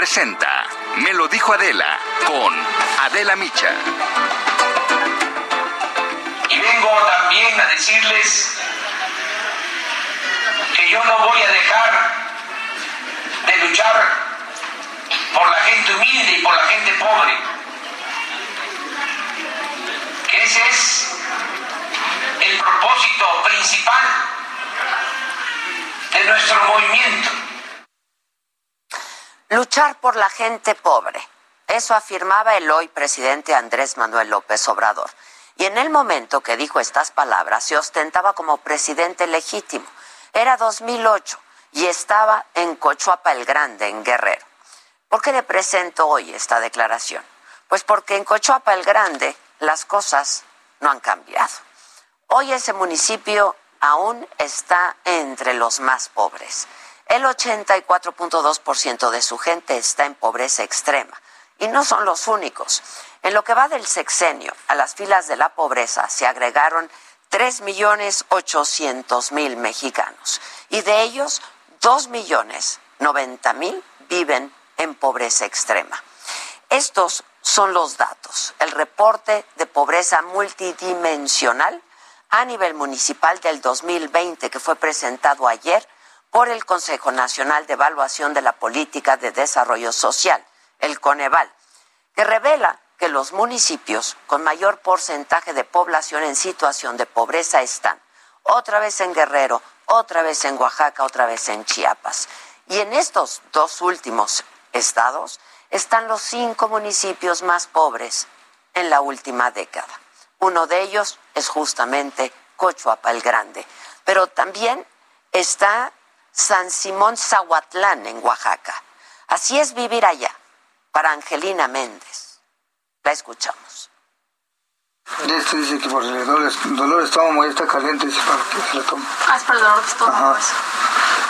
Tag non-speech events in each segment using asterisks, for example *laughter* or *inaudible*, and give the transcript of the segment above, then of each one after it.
presenta Me lo dijo Adela con Adela Micha. Y vengo también a decirles que yo no voy a dejar de luchar por la gente humilde y por la gente pobre. Que ese es el propósito principal de nuestro movimiento. Luchar por la gente pobre. Eso afirmaba el hoy presidente Andrés Manuel López Obrador. Y en el momento que dijo estas palabras se ostentaba como presidente legítimo. Era 2008 y estaba en Cochuapa el Grande, en Guerrero. ¿Por qué le presento hoy esta declaración? Pues porque en Cochuapa el Grande las cosas no han cambiado. Hoy ese municipio aún está entre los más pobres. El 84.2% de su gente está en pobreza extrema. Y no son los únicos. En lo que va del sexenio, a las filas de la pobreza se agregaron 3.800.000 mexicanos. Y de ellos, 2.090.000 viven en pobreza extrema. Estos son los datos. El reporte de pobreza multidimensional a nivel municipal del 2020 que fue presentado ayer por el Consejo Nacional de Evaluación de la Política de Desarrollo Social, el Coneval, que revela que los municipios con mayor porcentaje de población en situación de pobreza están otra vez en Guerrero, otra vez en Oaxaca, otra vez en Chiapas. Y en estos dos últimos estados están los cinco municipios más pobres en la última década. Uno de ellos es justamente Cochuapa el Grande, pero también está San Simón Zahuatlán en Oaxaca. Así es vivir allá, para Angelina Méndez. La escuchamos. Este dice que por el dolor, dolor de estómago y está caliente, dice para que se lo tome. Ah, es por el dolor de estómago. Ajá.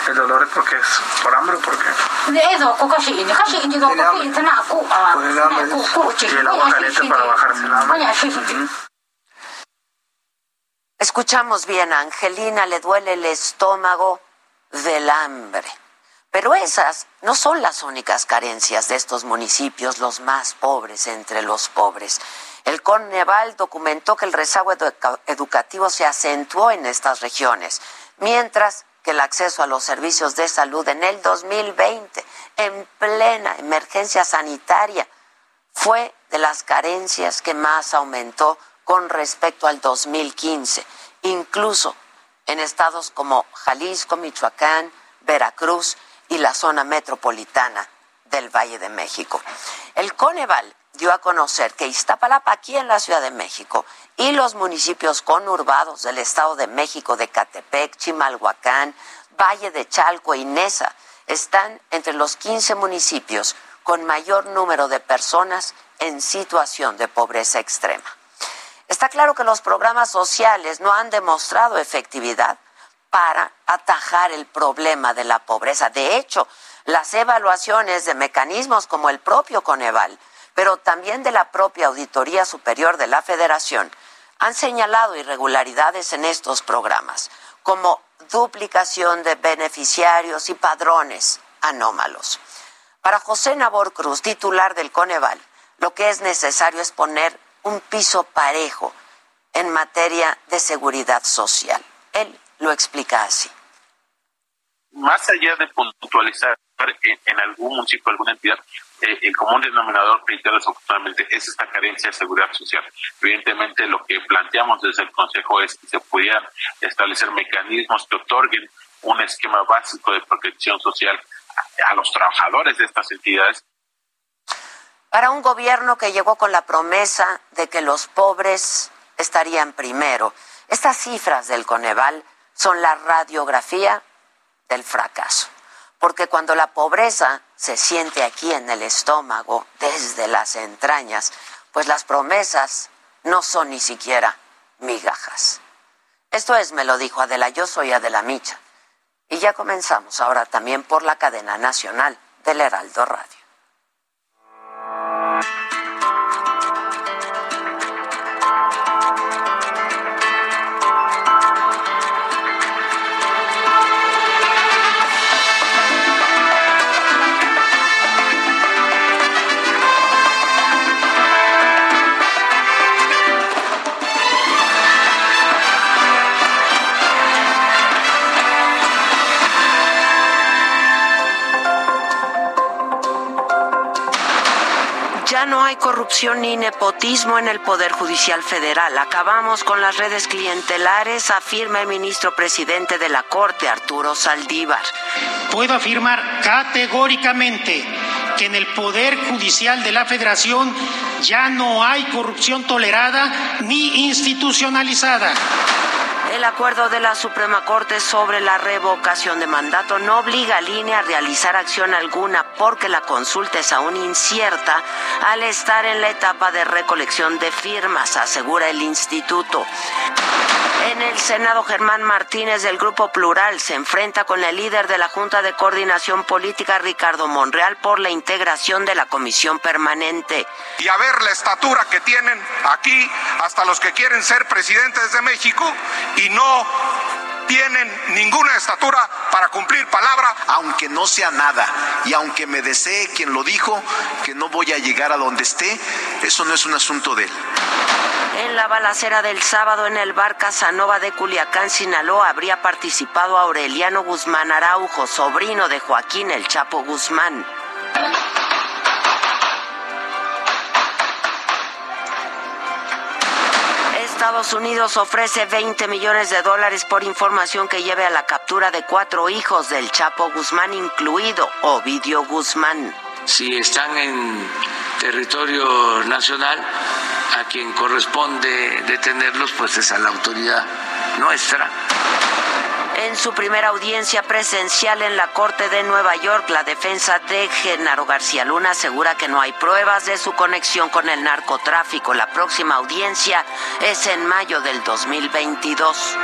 ¿El dolor es porque es por hambre o por qué? Por el hambre. Y el agua caliente para bajarse el hambre. Escuchamos bien, a Angelina le duele el estómago del hambre. Pero esas no son las únicas carencias de estos municipios, los más pobres entre los pobres. El Coneval documentó que el rezago educa- educativo se acentuó en estas regiones, mientras que el acceso a los servicios de salud en el 2020, en plena emergencia sanitaria, fue de las carencias que más aumentó con respecto al 2015, incluso en estados como Jalisco, Michoacán, Veracruz y la zona metropolitana del Valle de México. El Coneval dio a conocer que Iztapalapa, aquí en la Ciudad de México, y los municipios conurbados del Estado de México, de Catepec, Chimalhuacán, Valle de Chalco y Nesa, están entre los 15 municipios con mayor número de personas en situación de pobreza extrema. Está claro que los programas sociales no han demostrado efectividad para atajar el problema de la pobreza. De hecho, las evaluaciones de mecanismos como el propio Coneval, pero también de la propia Auditoría Superior de la Federación, han señalado irregularidades en estos programas, como duplicación de beneficiarios y padrones anómalos. Para José Nabor Cruz, titular del Coneval, lo que es necesario es poner un piso parejo en materia de seguridad social. Él lo explica así. más allá de puntualizar en, algún municipio, alguna entidad, eh, el común denominador, reitero desafortunadamente, es esta carencia de seguridad social. Evidentemente, lo que planteamos desde el Consejo es que se pudieran establecer mecanismos que otorguen un esquema básico de protección social a los trabajadores de estas entidades Para un gobierno que llegó con la promesa de que los pobres estarían primero. Estas cifras del Coneval son la radiografía del fracaso, porque cuando la pobreza se siente aquí en el estómago, desde las entrañas, pues las promesas no son ni siquiera migajas. Esto es, me lo dijo Adela, yo soy Adela Micha. Y ya comenzamos ahora también por la cadena nacional del Heraldo Radio. No hay corrupción ni nepotismo en el Poder Judicial Federal. Acabamos con las redes clientelares, afirma el ministro presidente de la Corte, Arturo Saldívar. Puedo afirmar categóricamente que en el Poder Judicial de la Federación ya no hay corrupción tolerada ni institucionalizada. El acuerdo de la Suprema Corte sobre la revocación de mandato no obliga a Línea a realizar acción alguna porque la consulta es aún incierta al estar en la etapa de recolección de firmas, asegura el instituto. En el Senado, Germán Martínez del Grupo Plural se enfrenta con el líder de la Junta de Coordinación Política, Ricardo Monreal, por la integración de la comisión permanente. Y a ver la estatura que tienen aquí hasta los que quieren ser presidentes de México y no tienen ninguna estatura para cumplir palabra. Aunque no sea nada y aunque me desee quien lo dijo, que no voy a llegar a donde esté, eso no es un asunto de él. En la balacera del sábado en el bar Casanova de Culiacán, Sinaloa, habría participado Aureliano Guzmán Araujo, sobrino de Joaquín El Chapo Guzmán. Estados Unidos ofrece 20 millones de dólares por información que lleve a la captura de cuatro hijos del Chapo Guzmán, incluido Ovidio Guzmán. Si están en territorio nacional, a quien corresponde detenerlos, pues es a la autoridad nuestra. En su primera audiencia presencial en la Corte de Nueva York, la defensa de Genaro García Luna asegura que no hay pruebas de su conexión con el narcotráfico. La próxima audiencia es en mayo del 2022.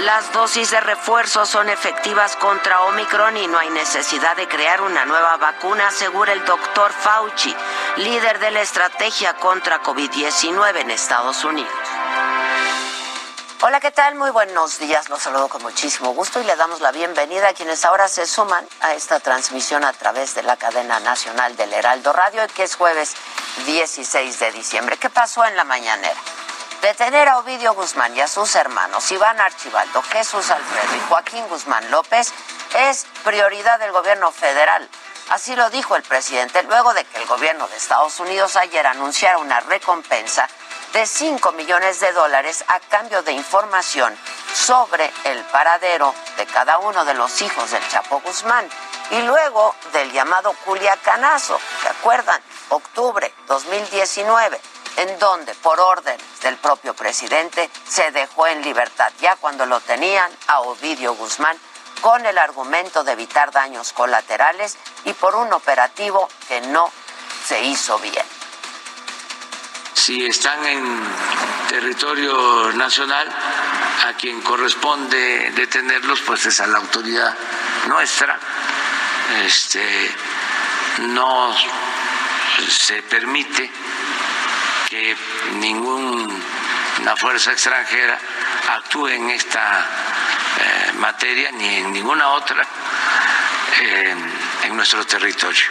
Las dosis de refuerzo son efectivas contra Omicron y no hay necesidad de crear una nueva vacuna, asegura el doctor Fauci, líder de la estrategia contra COVID-19 en Estados Unidos. Hola, ¿qué tal? Muy buenos días. Los saludo con muchísimo gusto y le damos la bienvenida a quienes ahora se suman a esta transmisión a través de la cadena nacional del Heraldo Radio, que es jueves 16 de diciembre. ¿Qué pasó en la mañanera? Detener a Ovidio Guzmán y a sus hermanos Iván Archibaldo, Jesús Alfredo y Joaquín Guzmán López es prioridad del gobierno federal. Así lo dijo el presidente luego de que el gobierno de Estados Unidos ayer anunciara una recompensa de 5 millones de dólares a cambio de información sobre el paradero de cada uno de los hijos del Chapo Guzmán y luego del llamado Culiacanazo, ¿se acuerdan? Octubre 2019, en donde por orden del propio presidente se dejó en libertad ya cuando lo tenían a Ovidio Guzmán con el argumento de evitar daños colaterales y por un operativo que no se hizo bien si están en territorio nacional, a quien corresponde detenerlos, pues es a la autoridad nuestra. Este, no se permite que ninguna fuerza extranjera actúe en esta eh, materia ni en ninguna otra eh, en nuestro territorio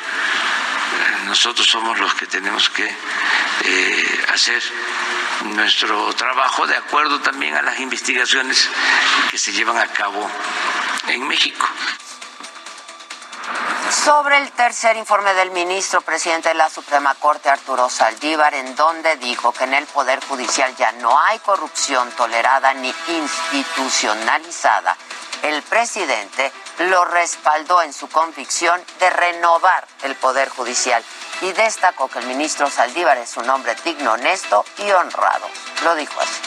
nosotros somos los que tenemos que eh, hacer nuestro trabajo de acuerdo también a las investigaciones que se llevan a cabo en México. Sobre el tercer informe del ministro presidente de la Suprema Corte, Arturo Saldívar, en donde dijo que en el Poder Judicial ya no hay corrupción tolerada ni institucionalizada, el presidente lo respaldó en su convicción de renovar el Poder Judicial y destacó que el ministro Saldívar es un hombre digno, honesto y honrado. Lo dijo así.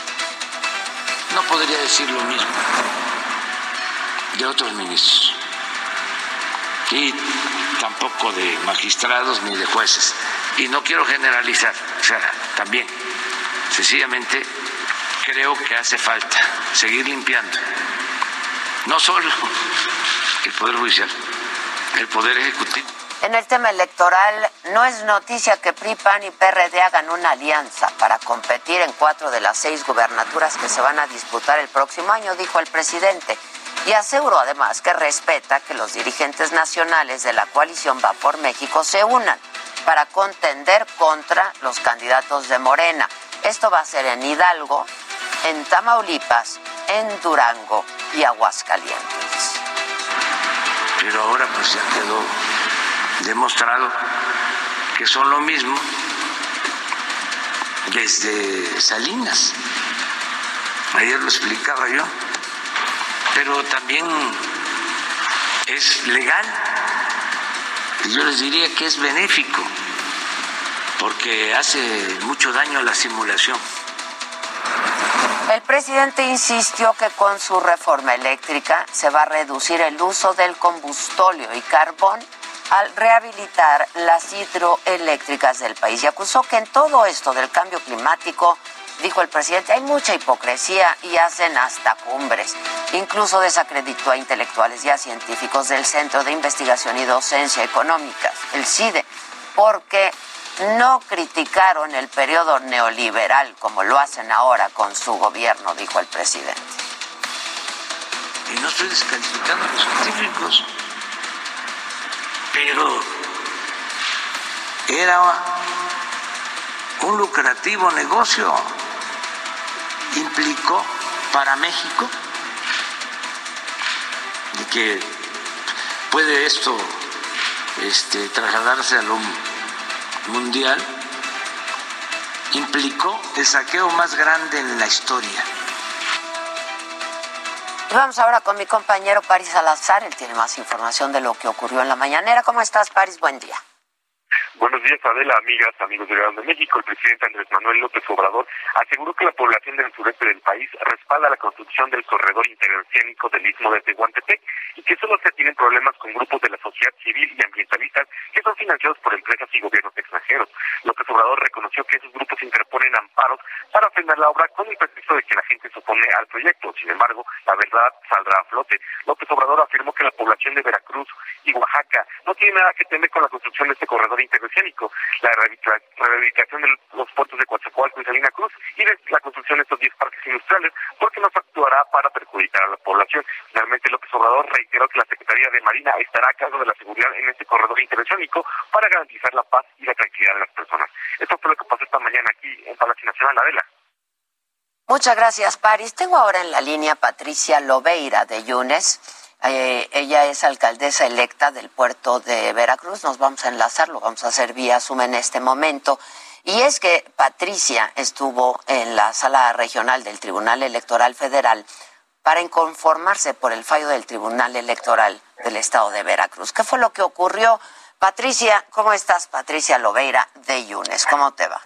No podría decir lo mismo de otros ministros y tampoco de magistrados ni de jueces. Y no quiero generalizar, o sea, también, sencillamente creo que hace falta seguir limpiando, no solo el Poder Judicial, el Poder Ejecutivo. En el tema electoral, no es noticia que PRI, PAN y PRD hagan una alianza para competir en cuatro de las seis gubernaturas que se van a disputar el próximo año, dijo el presidente. Y aseguró además que respeta que los dirigentes nacionales de la coalición Va por México se unan para contender contra los candidatos de Morena. Esto va a ser en Hidalgo, en Tamaulipas, en Durango y Aguascalientes. Pero ahora pues ya quedó demostrado que son lo mismo desde Salinas. Ayer lo explicaba yo. Pero también es legal. Yo les diría que es benéfico, porque hace mucho daño a la simulación. El presidente insistió que con su reforma eléctrica se va a reducir el uso del combustóleo y carbón al rehabilitar las hidroeléctricas del país y acusó que en todo esto del cambio climático, dijo el presidente, hay mucha hipocresía y hacen hasta cumbres. Incluso desacreditó a intelectuales y a científicos del Centro de Investigación y Docencia Económicas, el CIDE, porque no criticaron el periodo neoliberal como lo hacen ahora con su gobierno, dijo el presidente. Y no estoy descalificando a los científicos, pero era un lucrativo negocio. Implicó para México de que puede esto este, trasladarse a lo mundial, implicó el saqueo más grande en la historia. Vamos ahora con mi compañero Paris Salazar. Él tiene más información de lo que ocurrió en la mañanera. ¿Cómo estás, Paris? Buen día. Buenos días, Adela, amigas, amigos de de México. El presidente Andrés Manuel López Obrador aseguró que la población del sureste del país respalda la construcción del corredor interoceánico del Istmo de Tehuantepec y que solo se tienen problemas con grupos de la sociedad civil y ambientalistas que son financiados por empresas y gobiernos extranjeros. López Obrador reconoció que esos grupos interponen amparos para frenar la obra con el pretexto de que la gente se opone al proyecto. Sin embargo, la verdad saldrá a flote. López Obrador afirmó que la población de Veracruz y Oaxaca no tiene nada que temer con la construcción de este corredor interoceánico la rehabilitación de los puertos de Coatzacoalco y Salina Cruz y la construcción de estos 10 parques industriales, porque no actuará para perjudicar a la población. Finalmente, López Obrador reiteró que la Secretaría de Marina estará a cargo de la seguridad en este corredor interoceánico para garantizar la paz y la tranquilidad de las personas. Esto fue lo que pasó esta mañana aquí en Palacio Nacional, Adela. Muchas gracias, Paris. Tengo ahora en la línea Patricia Lobeira de Yunes. Eh, ella es alcaldesa electa del puerto de Veracruz. Nos vamos a enlazar, lo vamos a hacer vía Zoom en este momento. Y es que Patricia estuvo en la sala regional del Tribunal Electoral Federal para inconformarse por el fallo del Tribunal Electoral del Estado de Veracruz. ¿Qué fue lo que ocurrió? Patricia, ¿cómo estás? Patricia Lobeira de Yunes, ¿cómo te va?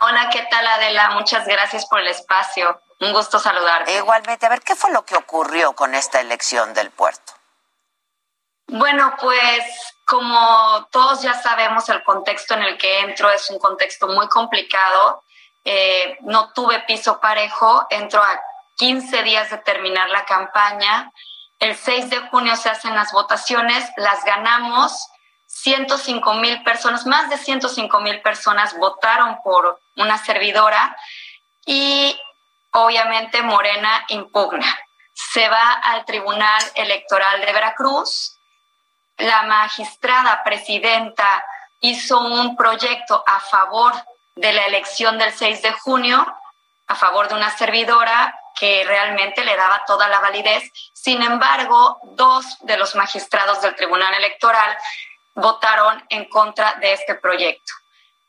Hola, ¿qué tal Adela? Muchas gracias por el espacio. Un gusto saludarte. Igualmente, a ver, ¿qué fue lo que ocurrió con esta elección del puerto? Bueno, pues como todos ya sabemos, el contexto en el que entro es un contexto muy complicado. Eh, no tuve piso parejo, entro a 15 días de terminar la campaña. El 6 de junio se hacen las votaciones, las ganamos. 105 mil personas, más de 105 mil personas votaron por una servidora y obviamente Morena impugna. Se va al Tribunal Electoral de Veracruz. La magistrada presidenta hizo un proyecto a favor de la elección del 6 de junio, a favor de una servidora que realmente le daba toda la validez. Sin embargo, dos de los magistrados del Tribunal Electoral votaron en contra de este proyecto.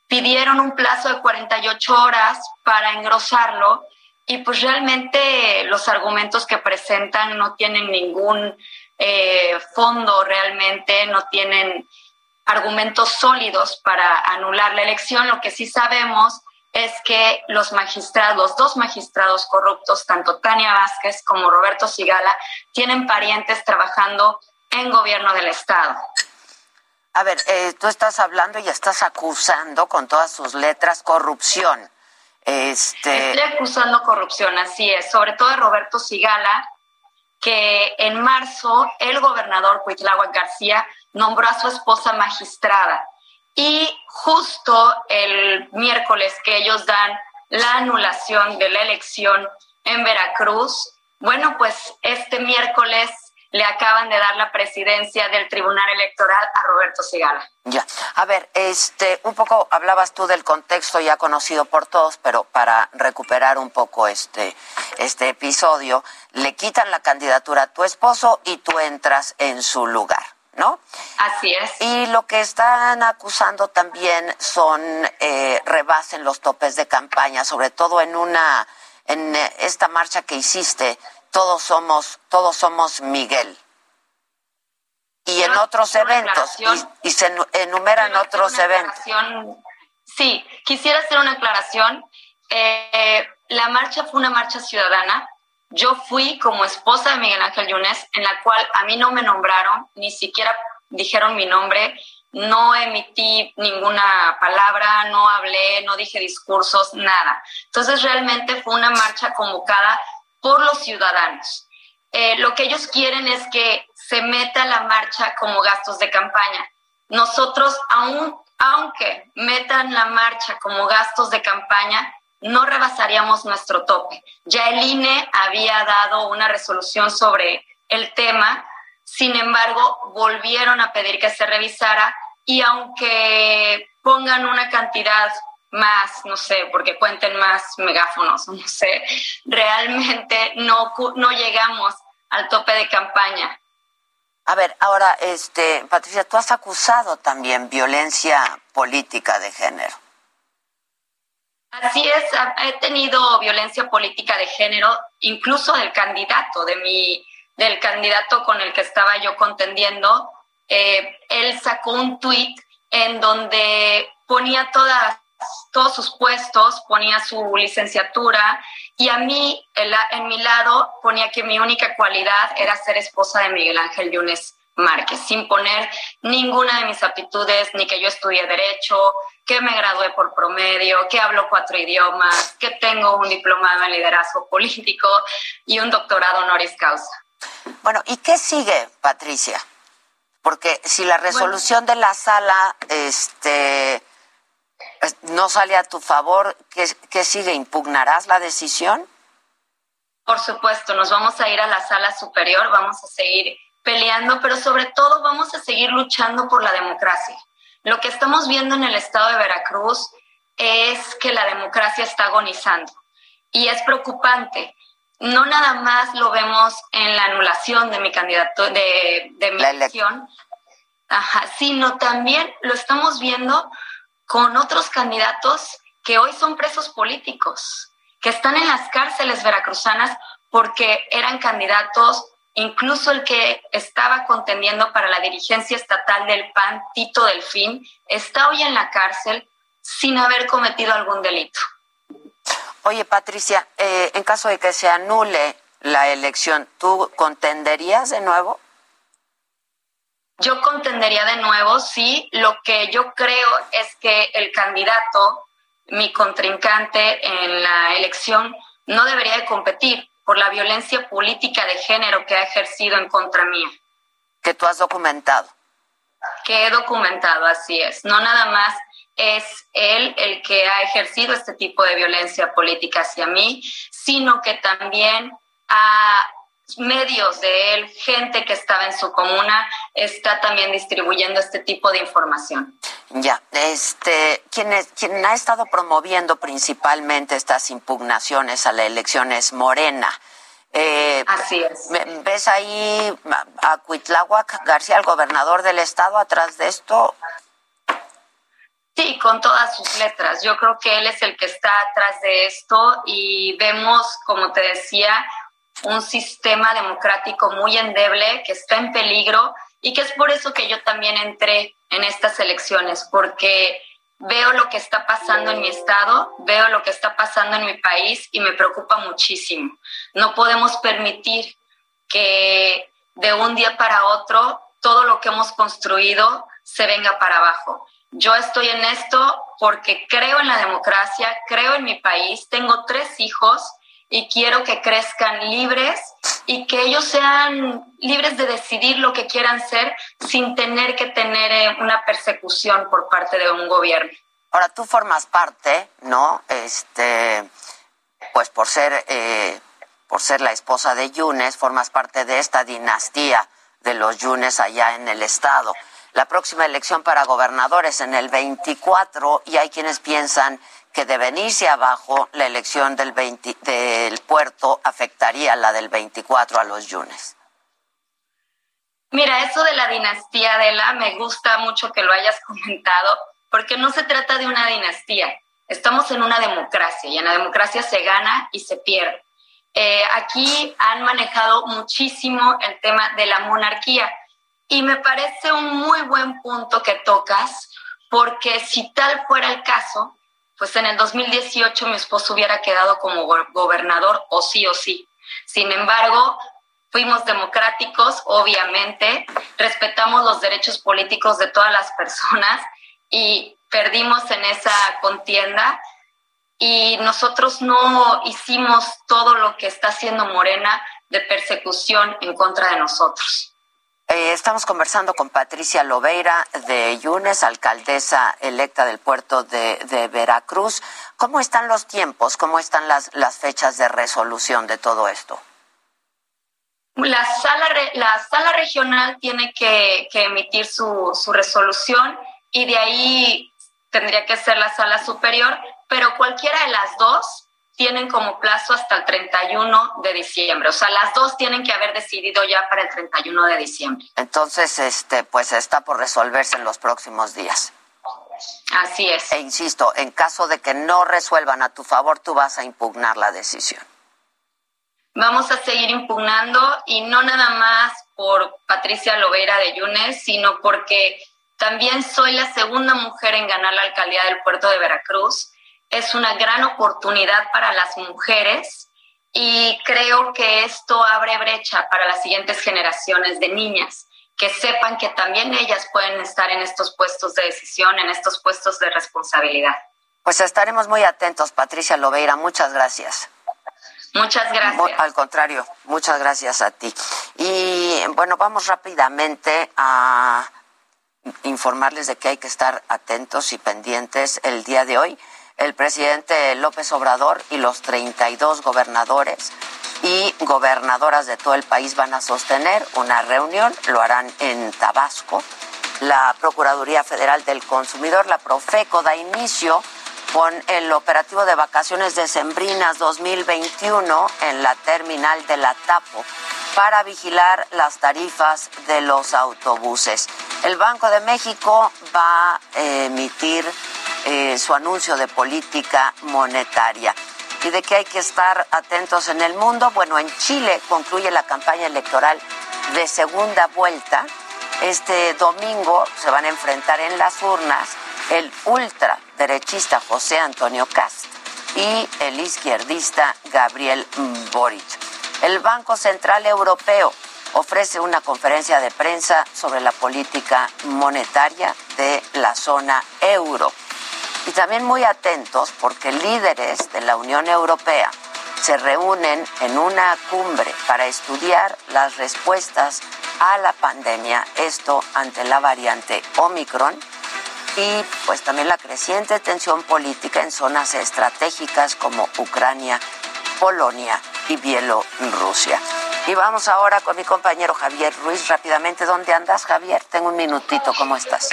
Pidieron un plazo de 48 horas para engrosarlo y pues realmente los argumentos que presentan no tienen ningún eh, fondo realmente, no tienen argumentos sólidos para anular la elección. Lo que sí sabemos es que los magistrados, los dos magistrados corruptos, tanto Tania Vázquez como Roberto Sigala, tienen parientes trabajando en gobierno del Estado. A ver, eh, tú estás hablando y estás acusando con todas sus letras corrupción. Este... Estoy acusando corrupción, así es, sobre todo de Roberto Sigala, que en marzo el gobernador Cuitláhuac García nombró a su esposa magistrada. Y justo el miércoles que ellos dan la anulación de la elección en Veracruz, bueno, pues este miércoles le acaban de dar la presidencia del Tribunal Electoral a Roberto Sigala. Ya, a ver, este, un poco hablabas tú del contexto ya conocido por todos, pero para recuperar un poco este, este episodio, le quitan la candidatura a tu esposo y tú entras en su lugar. ¿no? Así es. Y lo que están acusando también son eh, rebasen los topes de campaña, sobre todo en una en esta marcha que hiciste, todos somos todos somos Miguel. Y en otros eventos y, se enumeran otros eventos. Sí, quisiera hacer una aclaración. Eh, la marcha fue una marcha ciudadana yo fui como esposa de Miguel Ángel Yunes, en la cual a mí no me nombraron, ni siquiera dijeron mi nombre, no emití ninguna palabra, no hablé, no dije discursos, nada. Entonces realmente fue una marcha convocada por los ciudadanos. Eh, lo que ellos quieren es que se meta la marcha como gastos de campaña. Nosotros, aún, aunque metan la marcha como gastos de campaña, no rebasaríamos nuestro tope. Ya el INE había dado una resolución sobre el tema, sin embargo, volvieron a pedir que se revisara y aunque pongan una cantidad más, no sé, porque cuenten más megáfonos, no sé, realmente no, no llegamos al tope de campaña. A ver, ahora, este, Patricia, tú has acusado también violencia política de género. Así es, he tenido violencia política de género, incluso del candidato, de mi, del candidato con el que estaba yo contendiendo. Eh, él sacó un tuit en donde ponía todas, todos sus puestos, ponía su licenciatura y a mí, en, mi lado, ponía que mi única cualidad era ser esposa de Miguel Ángel Yunes Márquez, sin poner ninguna de mis aptitudes, ni que yo estudié derecho, que me gradué por promedio, que hablo cuatro idiomas, que tengo un diplomado en liderazgo político y un doctorado honoris causa. Bueno, ¿y qué sigue, Patricia? Porque si la resolución de la sala este, no sale a tu favor, ¿qué, ¿qué sigue? ¿Impugnarás la decisión? Por supuesto, nos vamos a ir a la sala superior, vamos a seguir peleando, pero sobre todo vamos a seguir luchando por la democracia. Lo que estamos viendo en el estado de Veracruz es que la democracia está agonizando y es preocupante. No nada más lo vemos en la anulación de mi candidato, de, de mi elección, sino también lo estamos viendo con otros candidatos que hoy son presos políticos, que están en las cárceles veracruzanas porque eran candidatos Incluso el que estaba contendiendo para la dirigencia estatal del PAN, Tito Delfín, está hoy en la cárcel sin haber cometido algún delito. Oye, Patricia, eh, en caso de que se anule la elección, ¿tú contenderías de nuevo? Yo contendería de nuevo, sí. Lo que yo creo es que el candidato, mi contrincante en la elección, no debería de competir por la violencia política de género que ha ejercido en contra mía. Que tú has documentado. Que he documentado, así es. No nada más es él el que ha ejercido este tipo de violencia política hacia mí, sino que también a medios de él, gente que estaba en su comuna, está también distribuyendo este tipo de información. Ya, este, quien, quien ha estado promoviendo principalmente estas impugnaciones a la elección es Morena. Eh, Así es. ¿Ves ahí a Cuitláhuac García, el gobernador del estado, atrás de esto? Sí, con todas sus letras. Yo creo que él es el que está atrás de esto y vemos, como te decía, un sistema democrático muy endeble que está en peligro y que es por eso que yo también entré en estas elecciones, porque veo lo que está pasando en mi estado, veo lo que está pasando en mi país y me preocupa muchísimo. No podemos permitir que de un día para otro todo lo que hemos construido se venga para abajo. Yo estoy en esto porque creo en la democracia, creo en mi país, tengo tres hijos y quiero que crezcan libres y que ellos sean libres de decidir lo que quieran ser sin tener que tener eh, una persecución por parte de un gobierno. Ahora tú formas parte, ¿no? Este, pues por ser eh, por ser la esposa de Yunes, formas parte de esta dinastía de los Yunes allá en el estado. La próxima elección para gobernadores en el 24 y hay quienes piensan que de venirse abajo la elección del, del puerto afectaría la del 24 a los Yunes. Mira, eso de la dinastía de la me gusta mucho que lo hayas comentado, porque no se trata de una dinastía. Estamos en una democracia y en la democracia se gana y se pierde. Eh, aquí han manejado muchísimo el tema de la monarquía y me parece un muy buen punto que tocas, porque si tal fuera el caso, pues en el 2018 mi esposo hubiera quedado como gobernador o sí o sí. Sin embargo, fuimos democráticos, obviamente, respetamos los derechos políticos de todas las personas y perdimos en esa contienda y nosotros no hicimos todo lo que está haciendo Morena de persecución en contra de nosotros. Eh, estamos conversando con Patricia Lobeira de Yunes, alcaldesa electa del puerto de, Veracruz. ¿Cómo están los tiempos? ¿Cómo están las, fechas de resolución de todo esto? La sala, la sala regional tiene que, emitir su, su resolución y de ahí tendría que ser la sala superior, pero cualquiera de las dos tienen como plazo hasta el 31 de diciembre. O sea, las dos tienen que haber decidido ya para el 31 de diciembre. Entonces, este, pues está por resolverse en los próximos días. Así es. E insisto, en caso de que no resuelvan a tu favor, tú vas a impugnar la decisión. Vamos a seguir impugnando y no nada más por Patricia Lovera de Yunes, sino porque también soy la segunda mujer en ganar la alcaldía del puerto de Veracruz es una gran oportunidad para las mujeres y creo que esto abre brecha para las siguientes generaciones de niñas, que sepan que también ellas pueden estar en estos puestos de decisión, en estos puestos de responsabilidad. Pues estaremos muy atentos, Patricia Lobeira. Muchas gracias. Muchas gracias. al contrario, muchas gracias a ti. Y bueno, vamos rápidamente a informarles de que hay que estar atentos y pendientes el día de hoy el presidente López Obrador y los 32 gobernadores y gobernadoras de todo el país van a sostener una reunión, lo harán en Tabasco. La Procuraduría Federal del Consumidor, la Profeco, da inicio con el operativo de vacaciones decembrinas 2021 en la terminal de la Tapo para vigilar las tarifas de los autobuses. El Banco de México va a emitir eh, su anuncio de política monetaria. ¿Y de qué hay que estar atentos en el mundo? Bueno, en Chile concluye la campaña electoral de segunda vuelta. Este domingo se van a enfrentar en las urnas el ultraderechista José Antonio Cast y el izquierdista Gabriel Boric. El Banco Central Europeo ofrece una conferencia de prensa sobre la política monetaria de la zona euro. Y también muy atentos porque líderes de la Unión Europea se reúnen en una cumbre para estudiar las respuestas a la pandemia, esto ante la variante Omicron y pues también la creciente tensión política en zonas estratégicas como Ucrania, Polonia y Bielorrusia. Y vamos ahora con mi compañero Javier Ruiz rápidamente. ¿Dónde andas, Javier? Tengo un minutito. ¿Cómo estás?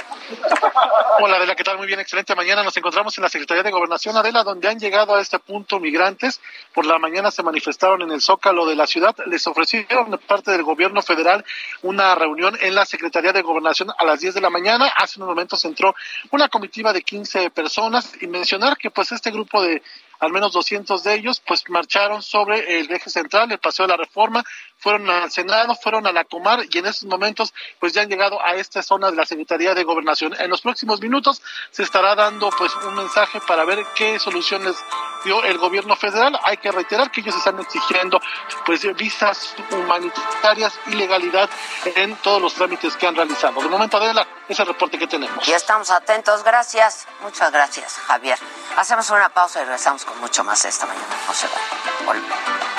Hola, Adela, ¿qué tal? Muy bien, excelente mañana. Nos encontramos en la Secretaría de Gobernación, Adela, donde han llegado a este punto migrantes. Por la mañana se manifestaron en el Zócalo de la ciudad. Les ofrecieron parte del gobierno federal una reunión en la Secretaría de Gobernación a las 10 de la mañana. Hace unos momentos entró una comitiva de 15 personas y mencionar que pues este grupo de al menos 200 de ellos, pues marcharon sobre el eje central, el Paseo de la Reforma, fueron al Senado, fueron a la Comar y en estos momentos pues ya han llegado a esta zona de la Secretaría de Gobernación. En los próximos minutos se estará dando pues un mensaje para ver qué soluciones dio el gobierno federal. Hay que reiterar que ellos están exigiendo pues visas humanitarias y legalidad en todos los trámites que han realizado. De momento, Adela, ese reporte que tenemos. Y estamos atentos, gracias. Muchas gracias, Javier. Hacemos una pausa y regresamos con mucho más esta mañana. No se vayan.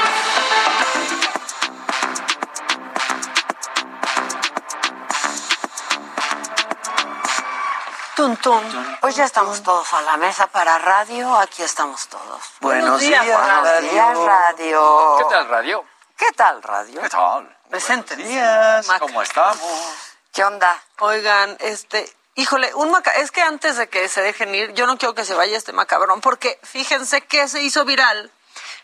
Tun. Pues ya estamos todos a la mesa para radio. Aquí estamos todos. Buenos días, Buenos radio. días, radio. ¿Qué tal, radio? ¿Qué tal, radio? ¿Qué tal? Presente. Buenos días, ¿cómo estamos? ¿Qué onda? Oigan, este, híjole, un maca es que antes de que se dejen ir, yo no quiero que se vaya este macabrón, porque fíjense que se hizo viral,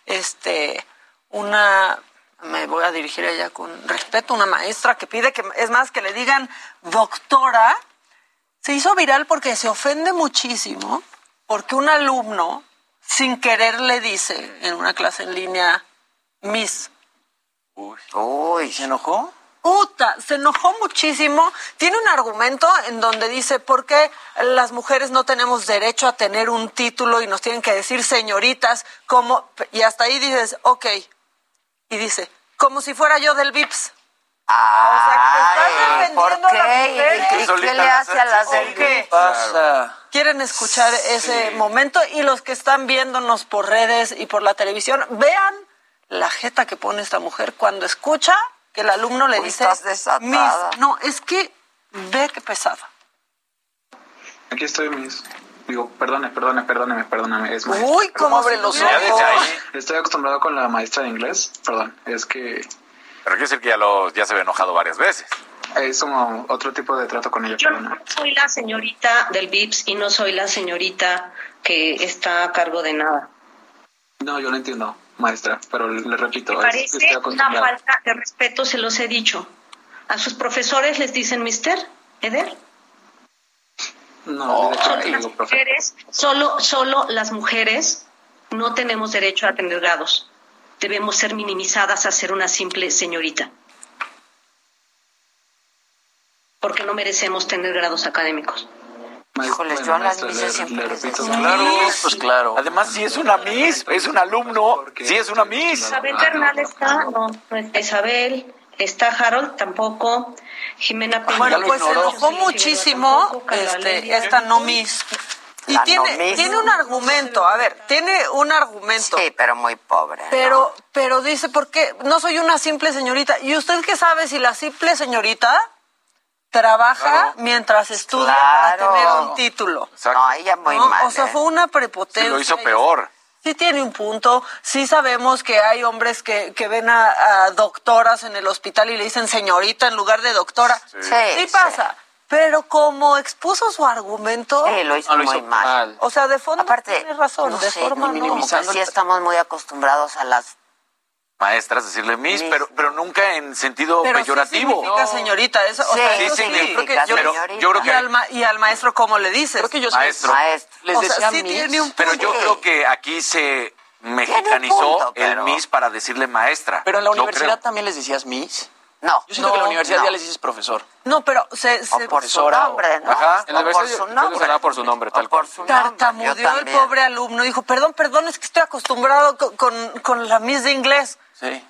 este, una, me voy a dirigir a ella con respeto, una maestra que pide que, es más, que le digan doctora, se hizo viral porque se ofende muchísimo, porque un alumno, sin querer, le dice en una clase en línea, Miss. Uy. Uy. ¿Se enojó? Puta, se enojó muchísimo. Tiene un argumento en donde dice por qué las mujeres no tenemos derecho a tener un título y nos tienen que decir señoritas, como y hasta ahí dices, ok. Y dice, como si fuera yo del VIPS. Ay, ¿por defendiendo a las qué? mujeres. ¿Y qué, y qué le hace a las del ¿Qué pasa? Quieren escuchar ese momento y los que están viéndonos por redes y por la televisión, vean la jeta que pone esta mujer cuando escucha que el alumno le Uy, dice, estás desatada. "Miss". no, es que ve que pesada. Aquí estoy, mis. Digo, perdone, perdone, perdóneme, perdóname. Es maestra. Uy, cómo abre los ojos. Estoy acostumbrado con la maestra de inglés. Perdón, es que Pero quiere decir que ya, lo, ya se había enojado varias veces. es como otro tipo de trato con ella. Yo no soy la señorita del VIPS y no soy la señorita que está a cargo de nada. No, yo lo entiendo, maestra, pero le repito, Me es- parece estoy una falta de respeto, se los he dicho. A sus profesores les dicen mister, Eder. No, Solo las mujeres, solo, solo las mujeres no tenemos derecho a tener grados. Debemos ser minimizadas a ser una simple señorita. Porque no merecemos tener grados académicos. Híjoles, yo a las misas siempre le les repito, Claro, pues claro. Además, si es una Miss, es un alumno, si es una Miss. Isabel Bernal está, no, no está Isabel, está Harold tampoco, Jimena Peña. Bueno, pues se enojó muchísimo este, esta no miss. Y La tiene, tiene un argumento, a ver, tiene un argumento. Sí, pero muy pobre. ¿no? Pero, pero dice, ¿por qué? No soy una simple señorita. ¿Y usted qué sabe si la simple señorita trabaja mientras estudia Claro. para tener un título? No, ella muy ¿no? mal. O sea, ¿eh? fue una prepotencia. Sí, lo hizo peor. Sí tiene un punto. Sí sabemos que hay hombres que, que ven a, a doctoras en el hospital y le dicen señorita en lugar de doctora. Sí, Sí, sí. pasa. Pero como expuso su argumento, Sí, lo hizo No, lo muy hizo mal. mal. o sea, de fondo Aparte, tiene razón, no de sé, forma como no. que minimizando sí el- estamos muy acostumbrados a las... Maestras, decirle Miss, Miss. pero, pero nunca en sentido Pero sí peyorativo. significa señorita, eso, o Sí, sea, sí eso sí, significa creo que yo, yo creo y, que al ma- y al maestro, ¿cómo le dices? Creo que yo Maestro. Maestro. les o sea, decía sí Miss. tiene un Pero yo Sí. creo que aquí se mexicanizó punto, el pero- Miss para decirle maestra. Pero en la Yo universidad creo. también les decías Miss. No, Yo siento No, que en la universidad no. ya les dices profesor. No, pero se, se o por su nombre, ¿no? Ajá. Su nombre. por su nombre, por su nombre. Yo tartamudeó el pobre alumno. Dijo, perdón, perdón, es que estoy acostumbrado con, con, con la Miss de inglés. Sí.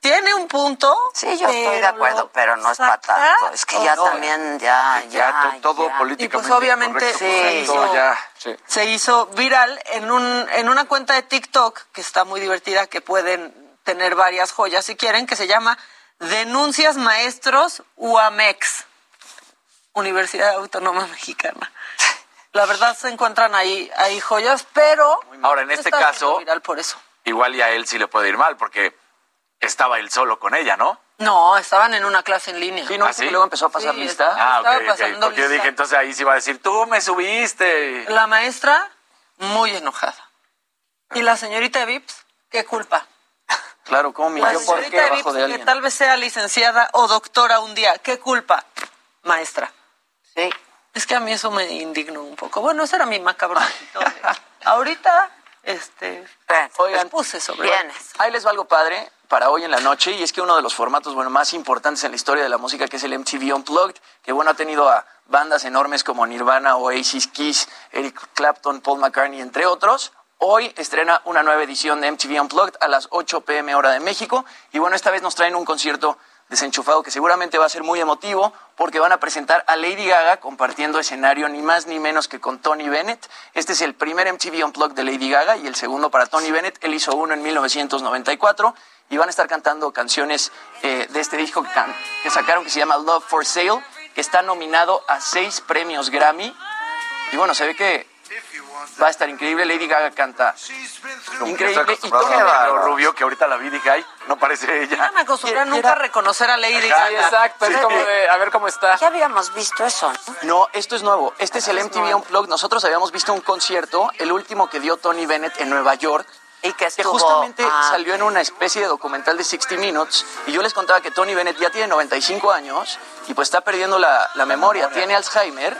Tiene un punto. Sí, yo estoy de acuerdo, pero no es para tanto. Es que ya también, ya, ya, Ya, to- todo ya. políticamente Y pues obviamente correcto, se correcto, hizo- ya. Sí. se hizo viral en, un, en una cuenta de TikTok que está muy divertida, que pueden tener varias joyas si quieren, que se llama Denuncias Maestros UAMEX, Universidad Autónoma Mexicana. La verdad se encuentran ahí, ahí joyas, pero Ahora, en este caso- viral por eso. Igual y a él sí le puede ir mal, porque estaba él solo con ella, ¿no? No, estaban en una clase en línea. Sí, no, ¿Ah, sí? luego empezó a pasar Sí, lista. Ah, ok, Porque yo dije, entonces ahí sí va a decir, tú me subiste. La maestra, muy enojada. Y la señorita Vips, ¿qué culpa? Claro, ¿cómo me La yo por qué de que tal vez sea licenciada o doctora un día, ¿qué culpa? Maestra. Sí. Es que a mí eso me indignó un poco. Bueno, ese era mi macabroncito. *laughs* de- Ahorita, este, Oigan, puse sobre Vienes. Ahí les va algo padre para hoy en la noche y es que uno de los formatos bueno, más importantes en la historia de la música que es el MTV Unplugged, que bueno ha tenido a bandas enormes como Nirvana, Oasis, Kiss, Eric Clapton, Paul McCartney, entre otros. Hoy estrena una nueva edición de MTV Unplugged a las 8 pm hora de México y bueno, esta vez nos traen un concierto desenchufado que seguramente va a ser muy emotivo porque van a presentar a Lady Gaga compartiendo escenario ni más ni menos que con Tony Bennett. Este es el primer MTV Unplugged de Lady Gaga y el segundo para Tony Bennett. Él hizo uno en 1994 y van a estar cantando canciones eh, de este disco que, que sacaron que se llama Love for Sale, que está nominado a seis premios Grammy. Y bueno, se ve que va a estar increíble. Lady Gaga canta increíble y Tony Bennett bárbaro, Rubio, que ahorita la vi dije, ay, no parece ella. Ya me acostumbré a nunca reconocer a Lady Gaga. exacto, es como de, a ver cómo está. Ya habíamos visto eso, ¿no? No, esto es nuevo. Este es el MTV Unplugged. Nosotros habíamos visto un concierto, el último que dio Tony Bennett en Nueva York. Y que Que estuvo... justamente ah, salió en una especie de documental de 60 Minutes. Y yo les contaba que Tony Bennett ya tiene 95 años y pues está perdiendo la, la memoria. Tiene Alzheimer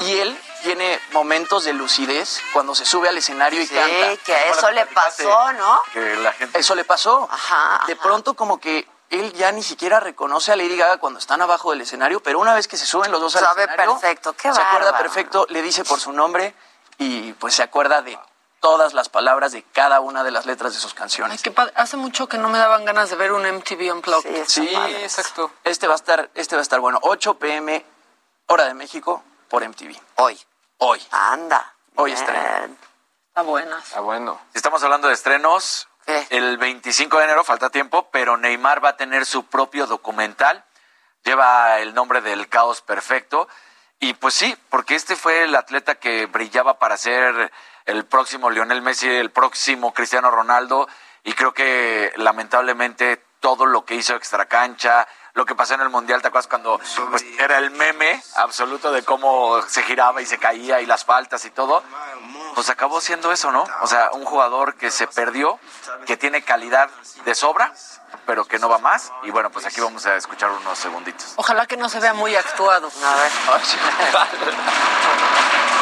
y él tiene momentos de lucidez cuando se sube al escenario y Sí, canta. que eso le pasó, ¿no? Que la gente... Eso le pasó. Ajá, De ajá. pronto como que él ya ni siquiera reconoce a Lady Gaga cuando están abajo del escenario, pero una vez que se suben los dos al Sabe escenario, perfecto, qué se acuerda perfecto, le dice por su nombre y pues se acuerda de todas las palabras de cada una de las letras de sus Ay, canciones. qué padre. Hace mucho que no me daban ganas de ver un MTV Unplugged. Sí, Sí, exacto. Este va a estar, este va a estar bueno. 8 pm, hora de México, por MTV. Hoy. Hoy. Anda. Hoy Bien. estrena. Está buenas. Ah, bueno. Si estamos hablando de estrenos, ¿Qué? el 25 de enero falta tiempo, pero Neymar va a tener su propio documental. Lleva el nombre del caos perfecto. Y pues sí, porque este fue el atleta que brillaba para ser el próximo Lionel Messi, el próximo Cristiano Ronaldo. Y creo que lamentablemente todo lo que hizo extracancha, lo que pasó en el Mundial, ¿te acuerdas cuando pues, era el meme absoluto de cómo se giraba y se caía y las faltas y todo? Pues acabó siendo eso, ¿no? O sea, un jugador que se perdió, que tiene calidad de sobra, pero que no va más. Y bueno, pues aquí vamos a escuchar unos segunditos. Ojalá que no se vea muy actuado. A ver. *laughs*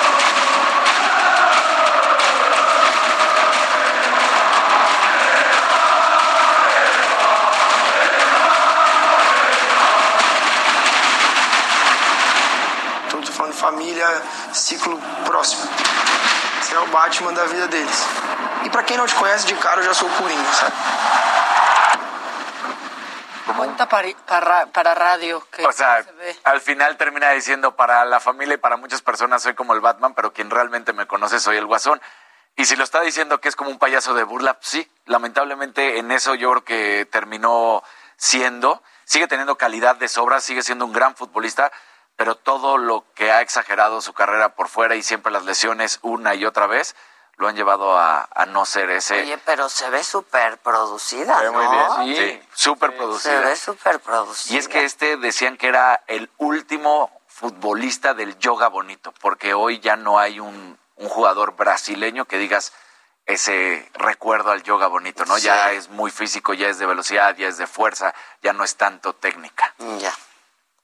família, ciclo próximo. Você é o Batman da vida deles. E pra quem não te conhece de cara, eu já sou o Coringa, sabe? Cuenta para, para, para radio que O sea, se ve. al final termina diciendo para la familia y para muchas personas soy como el Batman, pero quien realmente me conoce soy el Guasón. Y si lo está diciendo que es como un payaso de burla, pues sí, lamentablemente en eso yo creo que terminó siendo, sigue teniendo calidad de sobra, sigue siendo un gran futbolista, pero todo lo que ha exagerado su carrera por fuera y siempre las lesiones una y otra vez lo han llevado a, a no ser ese. Oye, pero se ve súper producida, Se ve muy ¿no? bien, sí, súper producida. Se ve súper producida. Y es que este decían que era el último futbolista del yoga bonito, porque hoy ya no hay un, un jugador brasileño que digas ese recuerdo al yoga bonito, ¿no? Ya es muy físico, ya es de velocidad, ya es de fuerza, ya no es tanto técnica. Ya.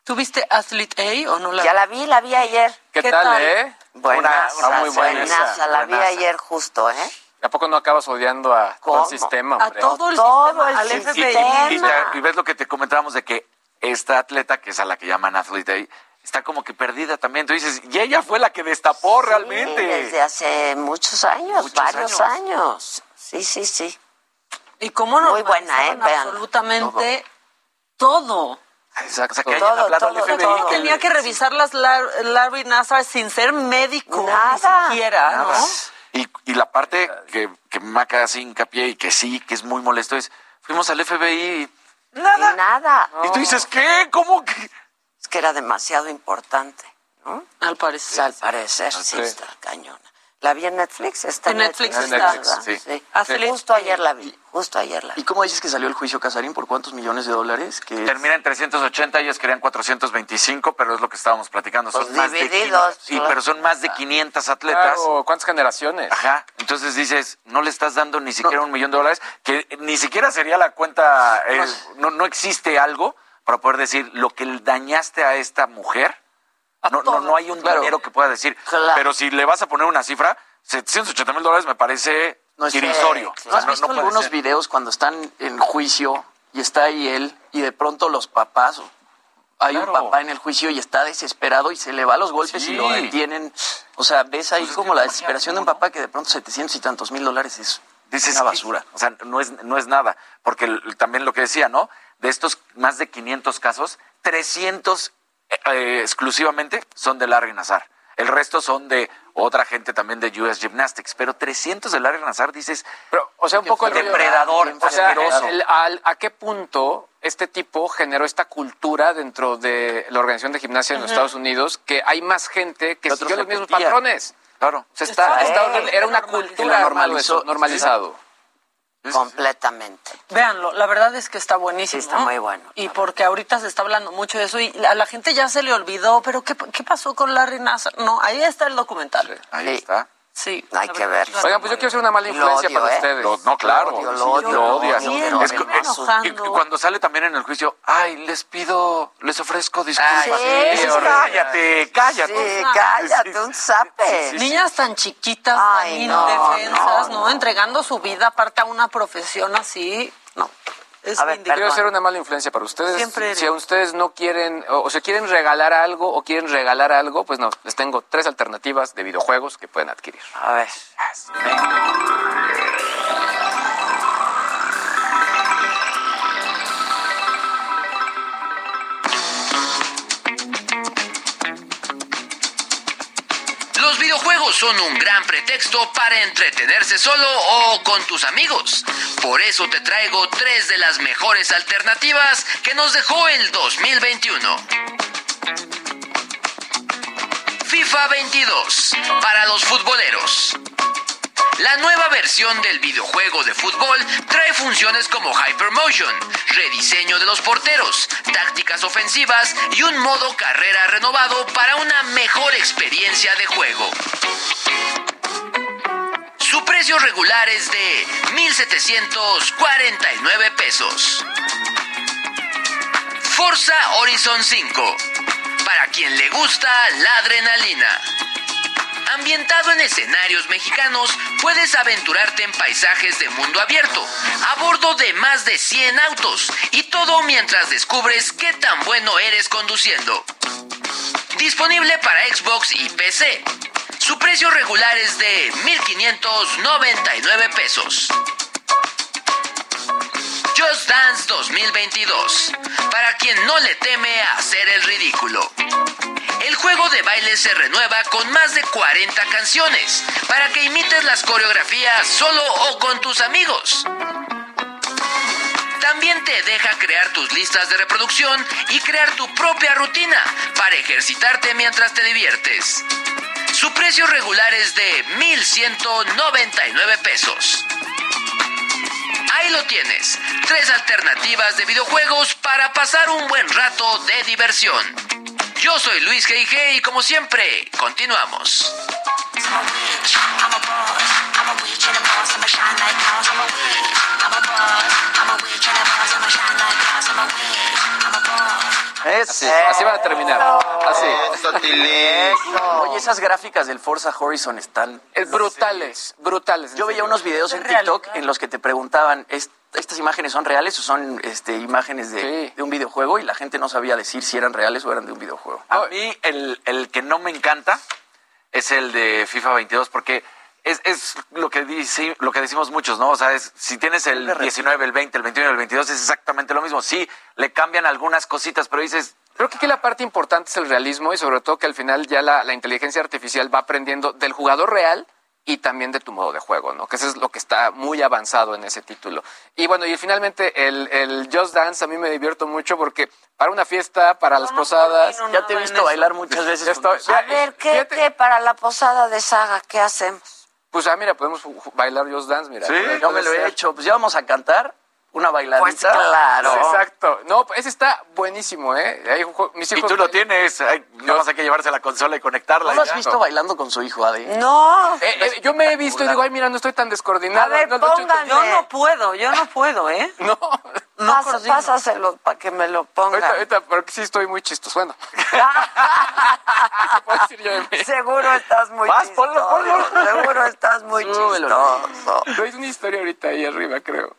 ¿Tuviste Athlete A o no la Ya la vi, la vi ayer. ¿Qué, tal, eh? Buenaza, Una- una muy buena buenaza, la vi ayer justo, ¿eh? ¿A poco no acabas odiando a todo el sistema, A hombre? todo el Todo sistema, el al sistema. Y, FBI. y- y te- y ves lo que te comentábamos de que esta atleta, que es a la que llaman Athlete Day, está como que perdida también. Tú dices, y ella fue la que destapó realmente. Sí, desde hace muchos años, Muchos varios años. años. Sí, sí, sí. Y cómo no Muy buena, ¿eh? Vean. absolutamente todo. Exacto. O sea, que Todo, hayan hablado todo, al todo. Tenía que revisar las Lar- Larry Nassar sin ser médico, Nada, ni siquiera, Nada. ¿no? Y, y la parte que, que me hace hincapié y que sí, que es muy molesto es, fuimos al FBI y Nada. Nada. Y tú dices, ¿qué? ¿Cómo que? Es que era demasiado importante, ¿no? Al parecer. al parecer, sí, Sí. está cañona. La vi en Netflix, está En Netflix ¿verdad? está, ¿verdad? sí. Sí. Hace- Justo ayer la vi, justo ayer la vi. ¿Y cómo dices que salió el juicio Casarín? ¿Por cuántos millones de dólares? Que es- Termina en 380, ellos querían 425, pero es lo que estábamos platicando. Son Pues más de divididos, 500, sí, claro. pero son más de 500 atletas. Claro, ¿cuántas generaciones? Ajá, entonces dices, no le estás dando ni siquiera un millón de dólares, que ni siquiera sería la cuenta, eh, no, no existe algo para poder decir lo que dañaste a esta mujer. No, no, no hay un dinero que pueda decir. Pero si le vas a poner una cifra, 780 mil dólares me parece No es- irrisorio. ¿No O sea, has visto algunos ser. videos cuando están en juicio y está ahí él y de pronto los papás, hay Claro. un papá en el juicio y está desesperado y se le va los golpes Sí. y lo detienen? O sea, ves ahí como la desesperación de un papá que de pronto 700 y tantos mil dólares es Dices una que- basura. o sea, no es, no es nada. Porque el- también lo que decía, ¿no? De estos más de 500 casos, 300 eh, exclusivamente son de Larry Nazar. El resto son de otra gente también de US Gymnastics. Pero 300 de Larry Nazar, dices. Pero, o sea, un poco el depredador. O sea, asqueroso. el- al- ¿a qué punto este tipo generó esta cultura dentro de la Organización de Gimnasia en los. Estados Unidos que hay más gente que siguió los mismos patrones? Claro. O sea, está, era una cultura normalizó. normalizado. Completamente. Véanlo, la verdad es que está buenísimo. Sí, está muy bueno. Y porque ahorita se está hablando mucho de eso y a la gente ya se le olvidó, pero ¿qué, qué pasó con Larry Nassar? No, ahí está el documental. Ahí está. Sí. Hay que ver. Oigan, pues yo quiero ser una mala influencia odio, para ¿eh? ustedes. Lo- no, claro. Lo odio, lo odio, lo odias. Es es- y cuando sale también en el juicio, ay, les pido, les ofrezco disculpas. sí, cállate, cállate. Sí, cállate, un zape. Niñas tan chiquitas, Ay, tan no, indefensas, no, no, Entregando su vida aparte a una profesión así. No. Es A quiero ser una mala influencia para ustedes. Siempre si a ustedes no quieren, o, o se quieren regalar algo, o quieren regalar algo, pues no, les tengo tres alternativas de videojuegos que pueden adquirir. A ver. Los son un gran pretexto para entretenerse solo o con tus amigos. Por eso te traigo tres de las mejores alternativas que nos dejó el 2021. FIFA 22 para los futboleros. La nueva versión del videojuego de fútbol trae funciones como Hypermotion, rediseño de los porteros, tácticas ofensivas y un modo carrera renovado para una mejor experiencia de juego. Su precio regular es de 1.749 pesos. Forza Horizon 5. Para quien le gusta la adrenalina. Ambientado en escenarios mexicanos, puedes aventurarte en paisajes de mundo abierto, a bordo de más de 100 autos, y todo mientras descubres qué tan bueno eres conduciendo. Disponible para Xbox y PC. Su precio regular es de 1.599 pesos. Dance 2022. Para quien no le teme a hacer el ridículo. El juego de baile se renueva con más de 40 canciones para que imites las coreografías solo o con tus amigos. También te deja crear tus listas de reproducción y crear tu propia rutina para ejercitarte mientras te diviertes. Su precio regular es de 1.199 pesos. Ahí lo tienes, tres alternativas de videojuegos para pasar un buen rato de diversión. Yo soy Luis G.I.G. y como siempre, continuamos. Así, así van a terminar. Así. Oye, esas gráficas del Forza Horizon están... Es brutales, brutales. Yo veía unos videos en TikTok en los que te preguntaban, ¿es- ¿estas imágenes son reales o son este, imágenes de, de un videojuego? Y la gente no sabía decir si eran reales o eran de un videojuego. A mí el, el que no me encanta es el de FIFA 22 porque es, es lo, que dice, lo que decimos muchos, ¿no? O sea, es, si tienes el 19, el 20, el 21 y el 22 es exactamente lo mismo. Sí, le cambian algunas cositas, pero dices... Creo que aquí la parte importante es el realismo y sobre todo que al final ya la, la inteligencia artificial va aprendiendo del jugador real y también de tu modo de juego, ¿no? Que eso es lo que está muy avanzado en ese título. Y bueno, y finalmente el, el Just Dance a mí me divierto mucho porque para una fiesta, para las posadas... ya te he visto bailar muchas veces. Estoy- A ver, ¿qué, qué para la posada de Saga? ¿Qué hacemos? Pues ah, mira, podemos bailar Just Dance, mira. Sí, yo me lo he hecho. Pues ya vamos a cantar una bailadita. Pues claro. Sí, exacto. No, ese está buenísimo, ¿eh? Hay un juego- mis Y tú lo tienes, ay, nada más hay que llevarse la consola y conectarla. ¿No lo has visto bailando con su hijo, Adi? No. Eh, eh, yo me he visto y digo, ay, mira, no estoy tan descoordinado. A ver, no. Yo no puedo, yo no puedo, ¿eh? No, No Pasa- pásaselo para que me lo ponga. ahorita, ahorita, porque sí estoy muy chistoso. Bueno. Seguro estás muy Vas, chistoso. ponlo, ponlo. Seguro estás muy Súbelo, chistoso. Traes una historia ahorita ahí arriba, creo.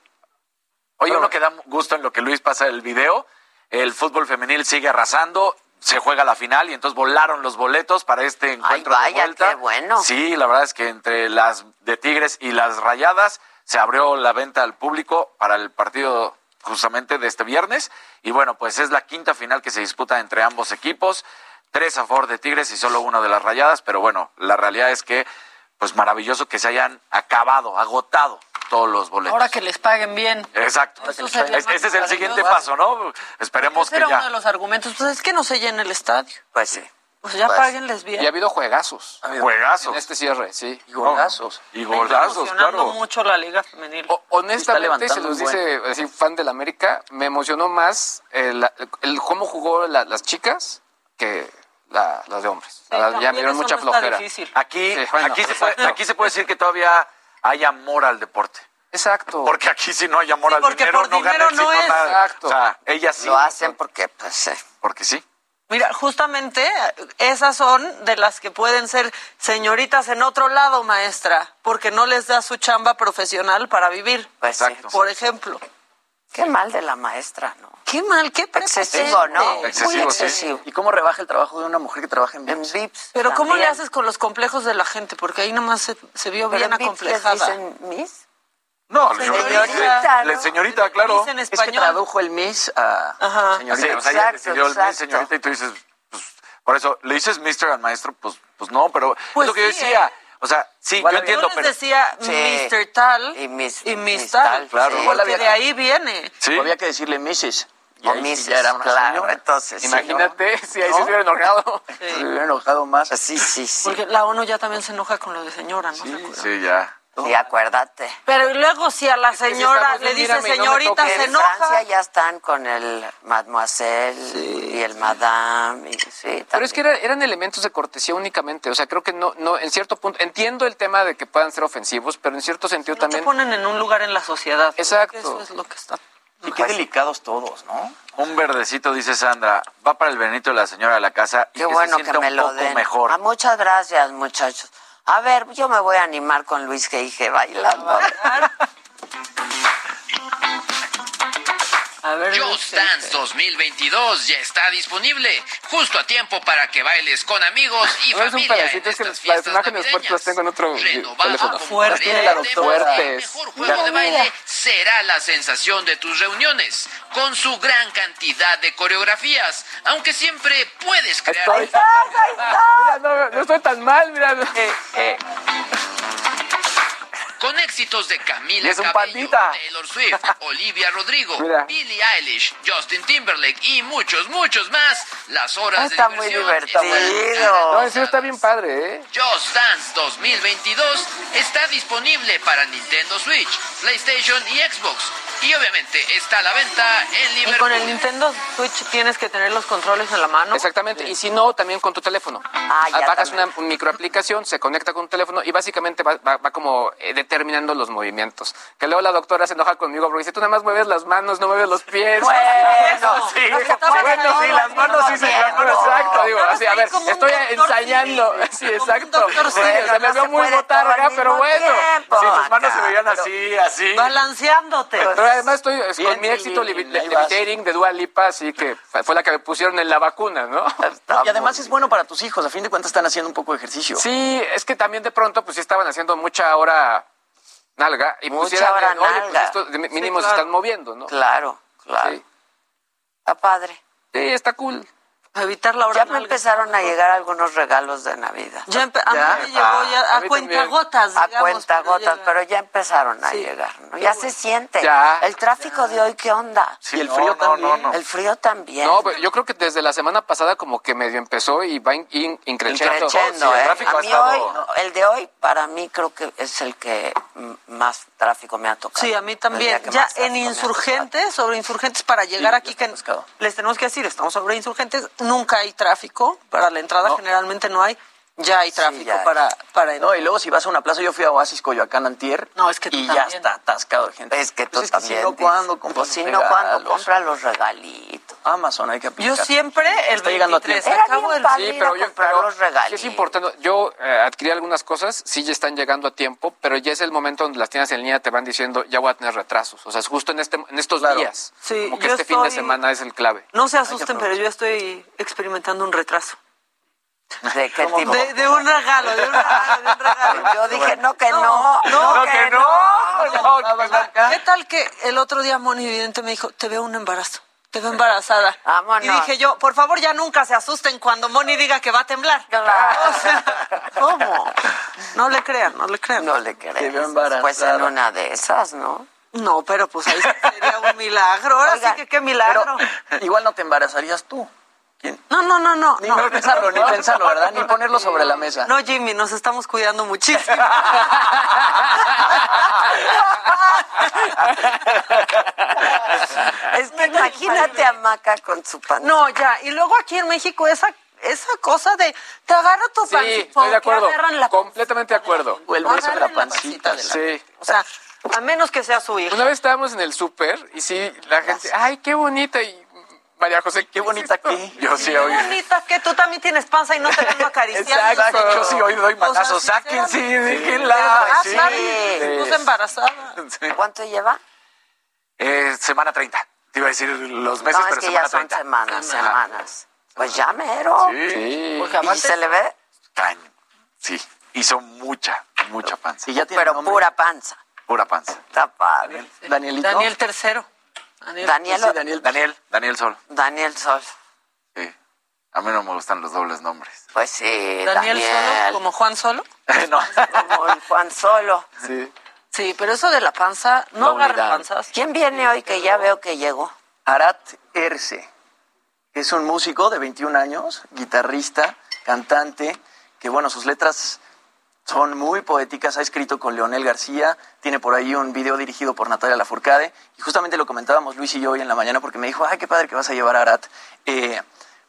Oye, uno que da gusto en lo que Luis pasa el video, el fútbol femenil sigue arrasando, se juega la final y entonces volaron los boletos para este encuentro vaya, de vuelta. qué bueno. Sí, la verdad es que entre las de Tigres y las Rayadas se abrió la venta al público para el partido justamente de este viernes y bueno, pues es la quinta final que se disputa entre ambos equipos, tres a favor de Tigres y solo uno de las Rayadas, pero bueno, la realidad es que pues maravilloso que se hayan acabado, agotado todos los boletos. Ahora que les paguen bien. Exacto. Ese es el siguiente paso, ¿no? Esperemos Ese que era uno ya. de los argumentos. Pues es que no se llena el estadio. Pues sí. Pues ya Pues, páguenles bien. Y ha habido juegazos. Juegazos. En este cierre, sí. Y golazos. Y golazos, claro. mucho la liga femenil. O- honestamente, se los dice así, fan del América, me emocionó más el, el cómo jugó la- las chicas que la- las de hombres. Ya me dieron mucha no flojera. Aquí, Sí, bueno, aquí, se puede, aquí se puede decir que todavía hay amor al deporte. Exacto. Porque aquí si no hay amor Sí, al porque dinero, por no dinero el no es. nada. Exacto. O sea, ellas sí. Lo hacen porque, pues, sí. Porque sí. Mira, justamente esas son de las que pueden ser señoritas en otro lado, maestra, porque no les da su chamba profesional para vivir, Pues. Exacto. por ejemplo. Qué mal de la maestra, ¿no? Qué mal, qué Excesivo. ¿no? Excesivo, Muy sí. excesivo. ¿Y cómo rebaja el trabajo de una mujer que trabaja en En VIPs? VIPs. Pero ¿cómo le también. haces con los complejos de la gente? Porque ahí nomás se, se vio Pero bien en VIPs les acomplejada. dicen Miss. No, Señorita, le- ¿no? señorita, claro. En Es que tradujo el Miss a Ajá. señorita. Sí, o sea, ella decidió el exacto. Miss, señorita, y tú dices, pues, por eso, ¿le dices Mr. al maestro? Pues, pues no, pero Pues es lo que yo decía. ¿eh? O sea, sí, Igual yo entiendo, pero... decía Sí. Mr. Tal Y Miss- y Miss Miss Tal, Tal, claro. sí. porque había- de ahí viene. Sí. Había que decirle Mrs. Y O sí Mrs. ya era una claro, señora. entonces. sí, Imagínate si ahí ¿No? se hubiera enojado. Se hubiera enojado más. ¿no? Sí, sí, sí. Porque la ONU ya también se enoja con lo de señora, ¿no? ¿Se acuerdan? Sí, ya. Sí, acuérdate. Pero y luego si a la si señora le dice no señorita, se En enoja. Francia ya están con el mademoiselle y el madame. Y, sí, Pero es que era- eran elementos de cortesía únicamente. O sea, creo que no, no, en cierto punto, entiendo el tema de que puedan ser ofensivos, pero en cierto sentido No te también. ponen en un lugar en la sociedad. Exacto. Eso es lo que está. Y qué delicados todos, ¿no? Un verdecito, dice Sandra, va para el Benito de la señora de la casa y Qué que bueno se que me un lo poco den. mejor. Ah, muchas gracias, muchachos. A ver, yo me voy a animar con Luis Geige bailando. *laughs* A ver, Just Dance este, 2022 ya está disponible, justo a tiempo para que bailes con amigos y No es un familia en pedacito, es que estas las fiestas imágenes fuertes navideñas. las tengo en otro Renovado teléfono. con Fuerte, la de doctora. El mejor juego de baile será la sensación de tus reuniones, con su gran cantidad de coreografías, aunque siempre puedes crear... Estoy- Mira, no, no estoy tan mal, mira. Eh, Con éxitos de Camila Y Cabello, pandita. Taylor Swift, *laughs* Olivia Rodrigo, Mira. Billie Eilish, Justin Timberlake y muchos, muchos más. Las horas Está de muy diversión divertido. No, serio está bien padre, ¿eh? Just Dance 2022 está disponible para Nintendo Switch, PlayStation y Xbox. Y obviamente está a la venta en Y Liverpool. con el Nintendo Switch tienes que tener los controles en la mano. Exactamente. Y si no, también con tu teléfono. Ah, ya Bajas también. una microaplicación, se conecta con tu teléfono y básicamente va, va- va como eh, determinando los movimientos. Que luego la doctora se enoja conmigo porque dice, tú nada más mueves las manos, no mueves los pies. Bueno, sí, bueno, sí, las manos sí se. Exacto, digo, así, a ver, estoy ensayando. *laughs* Sí, exacto. se me se muy botarga, pero bueno. Sí, tus manos se veían así, así. Balanceándote. Pero además estoy con mi éxito levitating de Dua Lipa, así que fue la que me pusieron en la vacuna, ¿no? *laughs* Y además es bueno para tus hijos. A fin de cuentas están haciendo un poco de ejercicio. Sí, es que también de pronto pues sí estaban haciendo mucha hora nalga y Mucha pusieran, hora oye, pues nalga. esto de mi- mínimo claro. se están moviendo, ¿no? Claro, claro. Sí. Está padre. Sí, está cool. Evitar la hora Ya me empezaron a llegar algunos regalos de Navidad. Ya empe- a ¿Ya? mí me llegó ya Ah, a cuentagotas, A digamos, cuentagotas, pero ya empezaron a Sí. llegar. ¿no? Ya se siente. Ya. El tráfico de hoy, ¿qué onda? Sí, el frío también. El frío también. No, pero yo creo que desde la semana pasada como que medio empezó y va in, in- increciendo. Increciendo, Sí, el ¿eh? tráfico A ha mí estado- hoy, el de hoy, para mí creo que es el que más tráfico me ha tocado. Sí, a mí también. Ya en insurgentes, sobre insurgentes, para llegar aquí, que les tenemos que decir, estamos sobre insurgentes, nunca hay tráfico. Para la entrada generalmente no hay. Ya hay tráfico ya hay. para, para No, y luego si vas a una plaza, yo fui a Oasis Coyoacán antier. No, es que tú Y ya está atascado de gente. Es que tú Pues es que también. si no, ¿cuándo compras Pues si cuando regalos? compra los regalitos. Amazon hay que aplicar. Yo siempre el Está llegando a 23, tiempo. Era acabo bien el... Sí, pero yo comprar pero los sí regalitos. es importante. Yo eh, adquirí algunas cosas, sí ya están llegando a tiempo, pero ya es el momento donde las tiendas en línea te van diciendo ya voy a tener retrasos. O sea, es justo en este en estos días. Sí, como que este fin de semana es el clave. No se asusten, pero yo estoy experimentando un retraso. *laughs* ¿De qué tipo? De, de un regalo, de un regalo, de un regalo. *laughs* Yo dije, no, que no, no, no, que no. ¿Qué tal que el otro día Moni Vidente me dijo, te veo un embarazo, te veo embarazada? Vámonos. Y dije yo, por favor ya nunca se asusten cuando Moni diga que va a temblar. O sea, ¿cómo? No le crean, no le crean. No le crees. Te veo embarazada. Pues en una de esas, ¿no? No, pero pues ahí sería un milagro. Ahora sí que qué milagro. Igual no te embarazarías tú. No, no, no, no. Ni no. pensarlo, ni pensarlo, ¿verdad? Ni ponerlo sobre la mesa. No, Jimmy, nos estamos cuidando muchísimo. *laughs* Es que imagínate a Maca con su pan. No, ya. Y luego aquí en México esa esa cosa de te agarro tu Sí, pancita. estoy de acuerdo. agarran la Completamente de acuerdo. O el beso la Agarren la pancita. de la- Sí. O sea, a menos que sea su hija. Una vez estábamos en el súper y sí, la gente, ay, qué bonita. Y María José, qué bonita que. Yo sí Qué oí. bonita que tú también tienes panza y no te vengo acariciando. Exacto. Yo sí hoy doy O sea, manazos. sí, Saquen, sí, sí. déjenla. Ah, Sí. estás embarazada. ¿Cuánto lleva? Eh, semana 30. Te iba a decir los meses, No, es pero que semana ya son 30. semanas, semanas. Pues ya mero. Sí. ¿Y se le ve? Sí. Hizo mucha, mucha panza. Y ya tiene Pero nombre. pura panza. Pura panza. Está padre. Danielito. Daniel tercero. Daniel. Daniel, Sí, Daniel. Daniel, Daniel Sol. Daniel Sol. Sí. A mí no me gustan los dobles nombres. Pues sí, Daniel, Daniel. solo, como Juan solo. *laughs* no. Como el Juan Solo. Sí. Sí, pero eso de la panza, no unidad. panzas. ¿Quién viene hoy que ya veo que llegó? Arat Erce, que es un músico de 21 años, guitarrista, cantante, que bueno, sus letras son muy poéticas, ha escrito con Leonel García, tiene por ahí un video dirigido por Natalia Lafourcade, y justamente lo comentábamos Luis y yo hoy en la mañana porque me dijo, ay, qué padre que vas a llevar a Arat. Eh,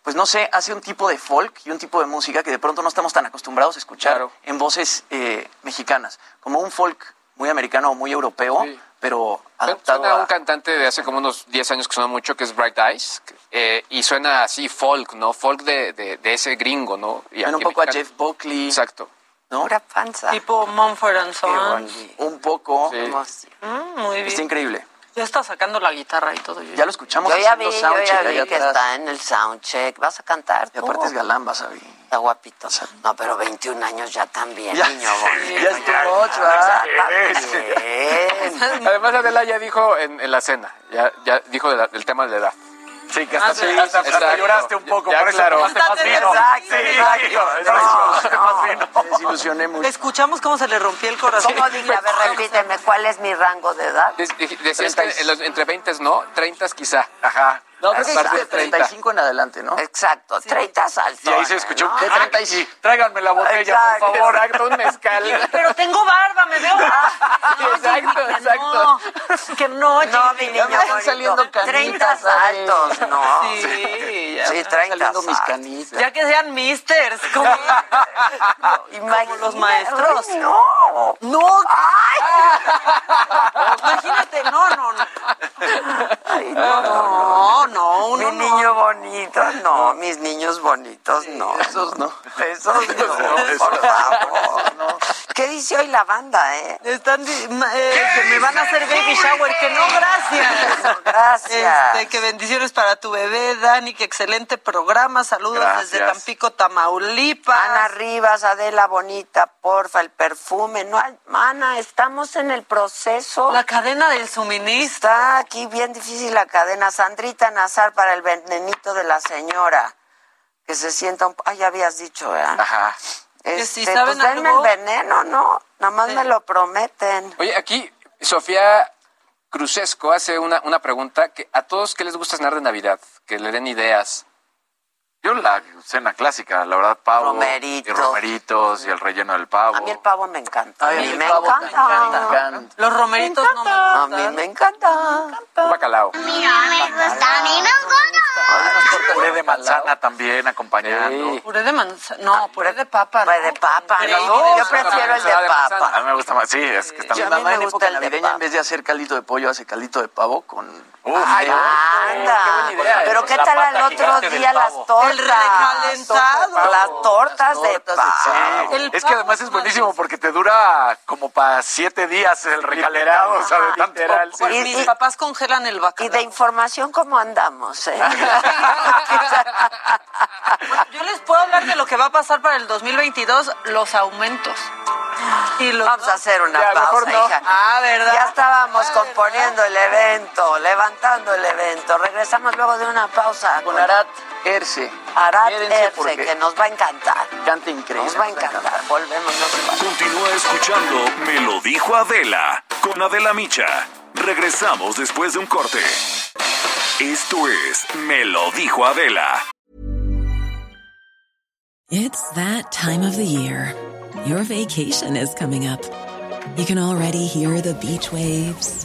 pues no sé, hace un tipo de folk y un tipo de música que de pronto no estamos tan acostumbrados a escuchar Claro. en voces eh, mexicanas, como un folk muy americano o muy europeo, Sí. pero adaptado Suena a un cantante de hace como unos 10 años que suena mucho, que es Bright Eyes, eh, y suena así folk, ¿no? Folk de, de, de ese gringo, ¿no? Y Suena un poco a. Jeff Buckley, Exacto. ¿No? Pura panza. Tipo Mumford and Sons. Un poco. Mm, muy Está bien. increíble. Ya está sacando la guitarra y todo. Ya lo escuchamos Yo ya vi, haciendo yo ya vi que atrás. está en el soundcheck. ¿Vas a cantar Y tú? aparte es galán, vas a ver. Está guapito. No, pero 21 años ya también, Ya, niño bonito. ya es too much, ¿verdad? *laughs* Además, Adela ya dijo en, en la cena, ya, ya dijo de la- del tema de la edad. Sí, que hasta, Ah, sí, hasta- hasta exacto. lloraste un poco, Ya, por eso claro. tomaste más Exacto, vino. exacto, Sí, exacto. tomaste más vino. *laughs* Me desilusioné mucho. Escuchamos cómo se le rompió el corazón. ¿Cómo dije? A ver, repíteme, ¿cuál es mi rango de edad? De- Decías que los- entre 20 no, 30 quizá. Ajá. No, creo que de de 30. 35 en adelante, ¿no? Exacto, 30 saltos. Y ahí se escuchó un De 35. Tráiganme la botella, Exacto. por favor. Exacto, un mezcal. *laughs* Pero tengo barba, me veo. *laughs* No, Exacto, exacto. No, que no, No, Jimmy. mi Ya niño me están saliendo canitas, 30 ¿sabes? saltos, ¿no? Sí, ya Sí, me están 30 saliendo mis canitas. Ya que sean misters, como, *laughs* como los maestros. Ay, no. No, imagínate, no, no, no. Ay, no, No, no, no. niño bonito, no. Mis niños bonitos, no. Esos no. Esos *laughs* no, por favor. ¿Qué dice hoy la banda, eh? Están eh, que me van a hacer baby shower, que no, gracias. *laughs* Gracias. Este, que bendiciones para tu bebé, Dani, que excelente programa. Saludos desde. Tampico, Tamaulipas. Ana Rivas, Adela Bonita, porfa, el perfume. No, Ana, estamos en el proceso. La cadena del suministro. Está aquí bien difícil la cadena. Sandrita Nazar para el venenito de la señora. que se sienta un... Ah, ya habías dicho, ¿verdad? Ajá. Este, si saben pues denme algo- el veneno, ¿no? Nada más me lo prometen. Oye, aquí Sofía Cruzesco hace una, una pregunta que a todos que les gusta cenar de Navidad, que le den ideas. Yo la cena clásica, la verdad, pavo. Romeritos. Y romeritos y el relleno del pavo. A mí el pavo me encanta. A a mí mí el me pavo me encanta. encanta. Los romeritos no me A gustan. mí me encanta. Bacalao. Puré de manzana también acompañando. Puré de manzana. No, puré de papa. Puré de papa, ¿no? de Yo prefiero el de papa. A mí me gusta más. Sí, es que está Mi a mí mamá me en gusta época el de navideña, papa. en vez de hacer caldito de pollo, hace caldito de pavo con... Ay, anda. Pero qué tal al otro día las tortas. El recalentado. Las tortas de tortas de pavo. Es que además es buenísimo porque te dura como para siete días el recalentado, o sea, de tanto. Pues Y- mis y- papás congelan el Y bacalao. de información, ¿cómo andamos? eh? *laughs* Yo les puedo hablar de lo que va a pasar para el 2022, los aumentos. Y los Vamos a hacer una Ya, pausa, no. hija. Ah, ¿verdad? Ya estábamos componiendo el evento, levantando el evento. Regresamos luego de una pausa Con Arat Erce. Arad Quédense Erce, porque que nos va a encantar. Canta increíble. Nos va a encantar. Volvemos, no. Continúa escuchando Me lo dijo Adela con Adela Micha. Regresamos después de un corte. Esto es Me lo dijo Adela. It's that time of the year. Your vacation is coming up. You can already hear the beach waves,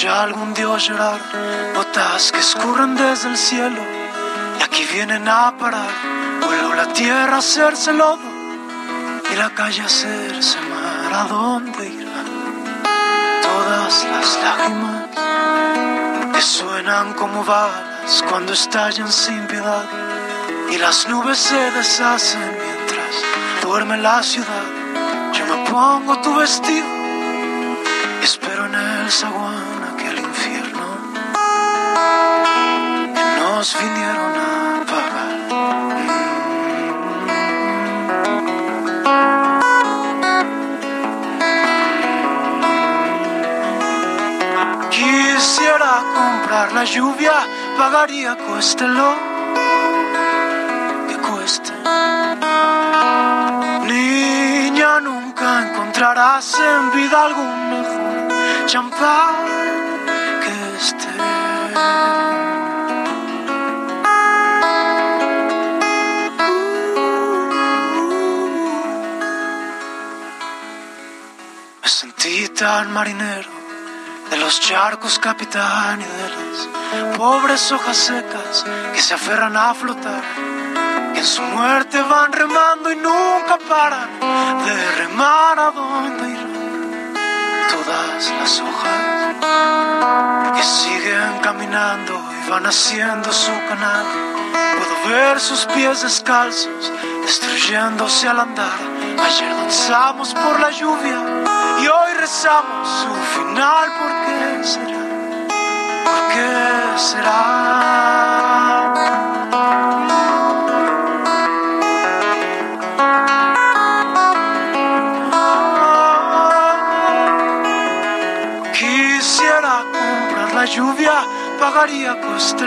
Banqueta escuché a algún dios llorar, gotas que escurren desde el cielo y aquí vienen a parar. Vuelvo la tierra a hacerse lodo y la calle a hacerse mar. ¿A dónde irán todas las lágrimas que suenan como balas cuando estallan sin piedad y las nubes se deshacen mientras duerme la ciudad? Yo me pongo tu vestido Espero en el zaguán nos vinieron a pagar. Quisiera comprar la lluvia, pagaría cueste lo que cueste. Niña, nunca encontrarás en vida algún mejor champán marinero de los charcos capitán y de las pobres hojas secas que se aferran a flotar, que en su muerte van remando y nunca paran de remar a donde irán todas las hojas que siguen caminando y van haciendo su canal. Puedo ver sus pies descalzos destruyéndose al andar. Ayer danzamos por la lluvia y hoy rezamos su final. ¿Por qué será? ¿Por qué será? Quisiera comprar la lluvia, pagaría, cueste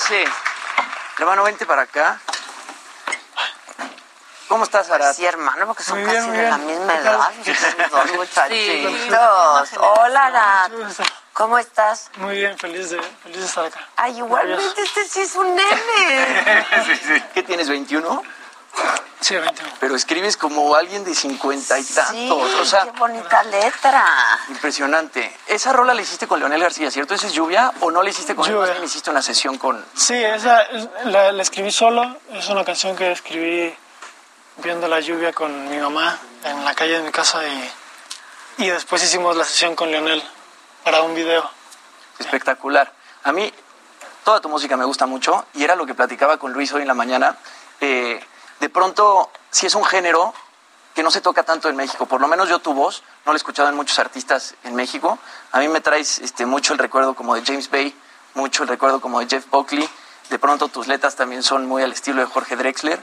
Erce. Hermano, vente para acá. ¿Cómo estás, Arat? Sí, hermano, porque son bien, casi de la misma edad. Dos *laughs* muchachitos. Hola, Arat. ¿Cómo estás? Muy bien, feliz de, feliz de estar acá. Ay, igualmente este sí es un nene. *laughs* ¿Qué tienes, 21? Sí, 21. Pero escribes como alguien de cincuenta y tantos. Sí, o sea, qué bonita letra. impresionante. Esa rola la hiciste con Leonel García, ¿cierto? ¿Esa es lluvia? ¿O no la hiciste con él? Lluvia. Bien hiciste una sesión con. Sí, esa es- la, la escribí solo. Es una canción que escribí viendo la lluvia con mi mamá en la calle de mi casa y, y después hicimos la sesión con Leonel para un video. Espectacular. A mí toda tu música me gusta mucho y era lo que platicaba con Luis hoy en la mañana. Eh, de pronto, si es un género que no se toca tanto en México, por lo menos yo tu voz, no la he escuchado en muchos artistas en México. A mí me traes este, mucho el recuerdo como de James Bay, mucho el recuerdo como de Jeff Buckley. De pronto tus letras también son muy al estilo de Jorge Drexler.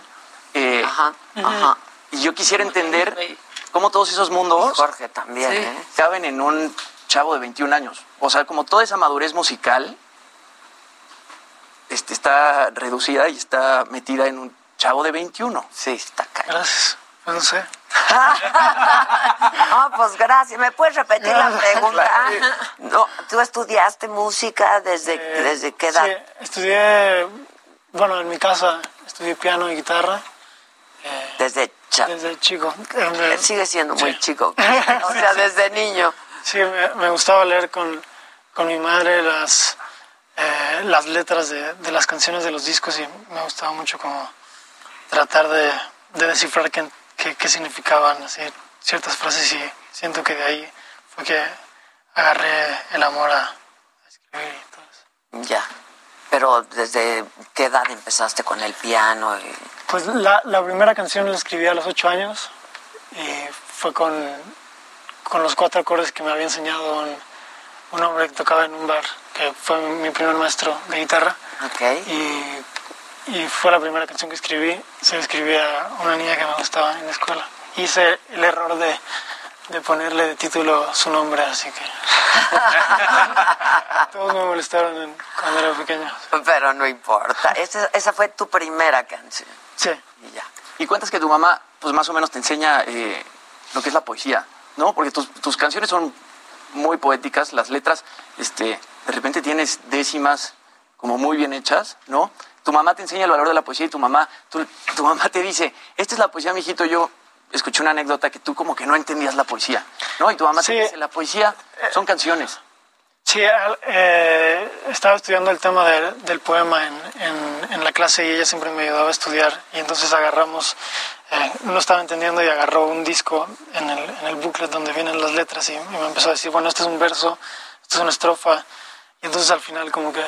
Eh, Ajá, ajá. Y yo quisiera entender cómo todos esos mundos Jorge también, Sí. ¿eh? caben en un chavo de 21 años. O sea, como toda esa madurez musical este, está reducida y está metida en un chavo de 21. Sí, está cañón. Gracias. Pues no sé. *laughs* Ah, pues gracias. ¿Me puedes repetir la pregunta? No, ¿tú estudiaste música desde, desde qué edad? Sí, estudié, bueno, en mi casa estudié piano y guitarra. Desde, cha- desde chico. Él sigue siendo muy chico. *laughs* O sea, desde niño. Sí, me, me gustaba leer con, con mi madre las, eh, las letras de, de las canciones de los discos y me gustaba mucho como tratar de, de descifrar qué, qué, qué significaban así, ciertas frases y siento que de ahí fue que agarré el amor a escribir y todo eso. Ya. Pero ¿desde qué edad empezaste con el piano? Y... Pues la, la primera canción la escribí a los ocho años y fue con, con los cuatro acordes que me había enseñado un, un hombre que tocaba en un bar, que fue mi primer maestro de guitarra. Y, y fue la primera canción que escribí. Se la escribí a una niña que me gustaba en la escuela. Hice el error de, de ponerle de título su nombre, así que *laughs* todos me molestaron en- cuando era pequeño. Pero no importa. Esa, esa fue tu primera canción. Sí. Y ya. Y cuentas que tu mamá, pues más o menos te enseña eh, lo que es la poesía, ¿no? Porque tus, tus canciones son muy poéticas, las letras, este, de repente tienes décimas como muy bien hechas, ¿no? Tu mamá te enseña el valor de la poesía y tu mamá, tu, tu mamá te dice, esta es la poesía, mijito, yo escuché una anécdota que tú como que no entendías la poesía, ¿no? Y tu mamá te dice, la poesía son canciones. Sí, eh, estaba estudiando el tema de- del poema en, en- en la clase y ella siempre me ayudaba a estudiar y entonces agarramos, eh, no estaba entendiendo y agarró un disco en el, en el booklet donde vienen las letras y, y me empezó a decir, bueno, este es un verso, esto es una estrofa y entonces al final como que,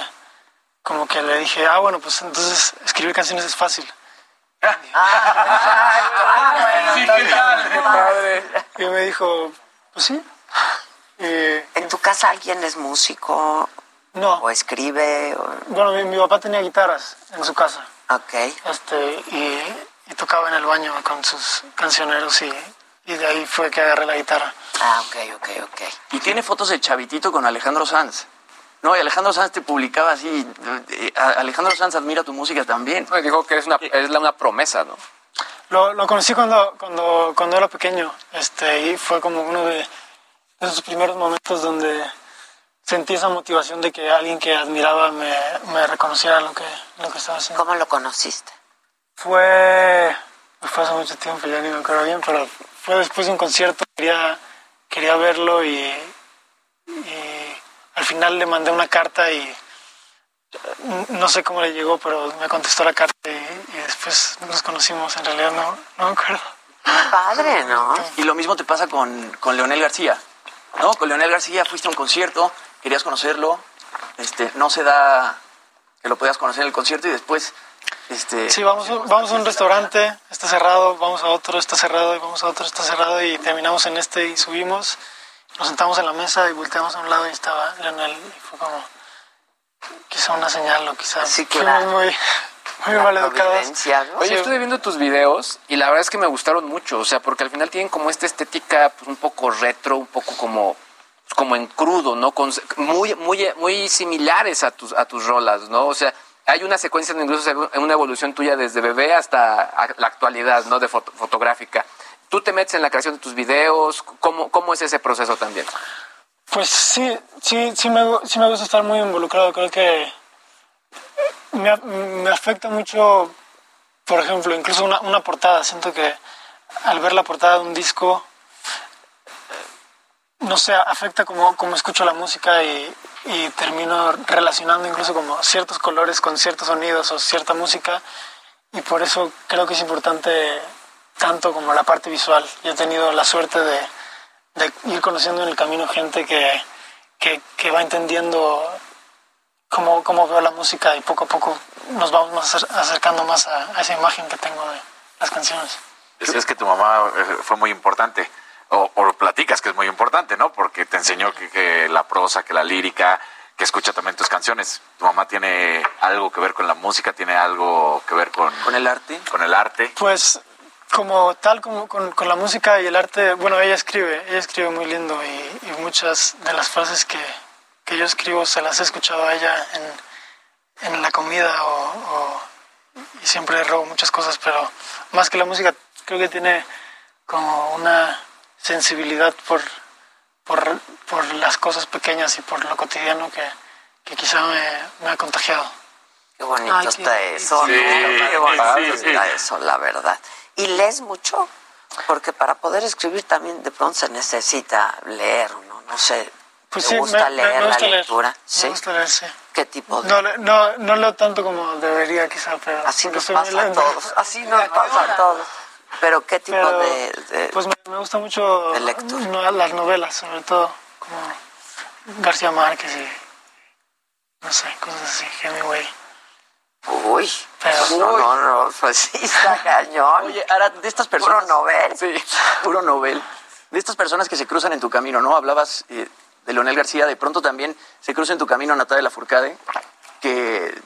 como que le dije, ah, bueno, pues entonces escribir canciones es fácil. Padre. Y me dijo, pues sí. ¿En tu casa alguien es músico? No. ¿O escribe? o- Bueno, mi, mi papá tenía guitarras en su casa. Ok. Este, y, y tocaba en el baño con sus cancioneros y, y de ahí fue que agarré la guitarra. Ah, ok, ok, ok. Y tiene fotos de Chavitito con Alejandro Sanz. No, y Alejandro Sanz te publicaba así. eh, a- Alejandro Sanz admira tu música también. dijo que es una, es la- una promesa, ¿no? Lo, lo conocí cuando, cuando, cuando era pequeño este, y fue como uno de, de esos primeros momentos donde sentí esa motivación de que alguien que admiraba me, me reconociera lo que, lo que estaba haciendo. ¿Cómo lo conociste? Fue fue hace mucho tiempo, ya ni me acuerdo bien, pero fue después de un concierto, quería, quería verlo y, y al final le mandé una carta y no sé cómo le llegó, pero me contestó la carta y, y después nos conocimos, en realidad no, no me acuerdo. Padre, ¿no? Y lo mismo te pasa con, con Leonel García, ¿no? Con Leonel García fuiste a un concierto, querías conocerlo, este, no se da que lo podías conocer en el concierto y después... Este, Sí, vamos, a- vamos a un restaurante, está cerrado, vamos a otro, está cerrado, y vamos a otro, está cerrado, y terminamos en este y subimos, nos sentamos en la mesa y volteamos a un lado y estaba Leonel, y fue como, quizá una señal o quizá fuimos muy, muy mal educados. Oye, estuve viendo tus videos y la verdad es que me gustaron mucho, o sea, porque al final tienen como esta estética pues, un poco retro, un poco como como en crudo, ¿no? Con, muy muy muy similares a tus a tus rolas, ¿no? O sea, hay una secuencia incluso una evolución tuya desde bebé hasta la actualidad, ¿no? De foto- fotográfica. ¿Tú te metes en la creación de tus videos? ¿Cómo, cómo es ese proceso también? Pues sí, sí, sí me, sí me gusta estar muy involucrado. Creo que me, me afecta mucho, por ejemplo, incluso una, una portada. Siento que al ver la portada de un disco, eh, no sé, afecta como, como escucho la música y, y termino relacionando incluso como ciertos colores con ciertos sonidos o cierta música. Y por eso creo que es importante tanto como la parte visual. Yo he tenido la suerte de, de ir conociendo en el camino gente que, que, que va entendiendo cómo, cómo veo la música y poco a poco nos vamos más acercando más a, a esa imagen que tengo de las canciones. Decías que tu mamá eh, fue muy importante, o, o platicas que es muy importante, ¿no? Porque te enseñó que, que la prosa, que la lírica, que escucha también tus canciones. Tu mamá tiene algo que ver con la música, tiene algo que ver con... ¿Con el arte? Con el arte. Pues como tal, como con, con la música y el arte, bueno, ella escribe, ella escribe muy lindo y, y muchas de las frases que, que yo escribo se las he escuchado a ella en, en la comida o, o- y siempre robo muchas cosas, pero más que la música creo que tiene como una sensibilidad por, por, por las cosas pequeñas y por lo cotidiano que, que quizá me, me ha contagiado. Qué bonito Ay, qué está eso, Sí, ¿no? Qué bonito sí, sí. está eso, la verdad. ¿Y lees mucho? Porque para poder escribir también de pronto se necesita leer, ¿no? No sé. Pues ¿Te sí, gusta me, me- leer me gusta la leer. lectura? Me Sí. gusta leer, sí. ¿Qué tipo de...? No, no, no leo tanto como debería quizá, pero... Así nos pasa a todos. Así nos *laughs* pasa a todos. ¿Pero qué tipo Pero, de, de- Pues me, me gusta mucho no- las novelas, sobre todo, como García Márquez y... No sé, cosas así, Hemingway. Uy, Pero- no, no, no, pues sí, está *laughs* cañón. Oye, Ara, de estas personas... Puro novel. Sí, puro novel. De estas personas que se cruzan en tu camino, ¿no? Hablabas eh, de Leonel García, de pronto también se cruza en tu camino Natalia Lafourcade, que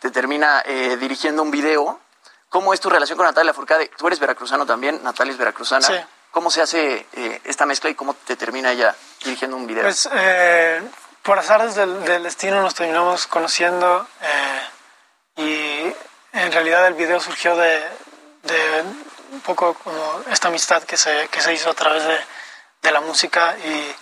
te termina eh, dirigiendo un video. ¿Cómo es tu relación con Natalia Lafourcade? Tú eres veracruzano también, Natalia es veracruzana. Sí. ¿Cómo se hace eh, esta mezcla y cómo te termina ella dirigiendo un video? Pues eh, por azares del, del destino nos terminamos conociendo eh, y en realidad el video surgió de, de un poco como esta amistad que se, que se hizo a través de, de la música y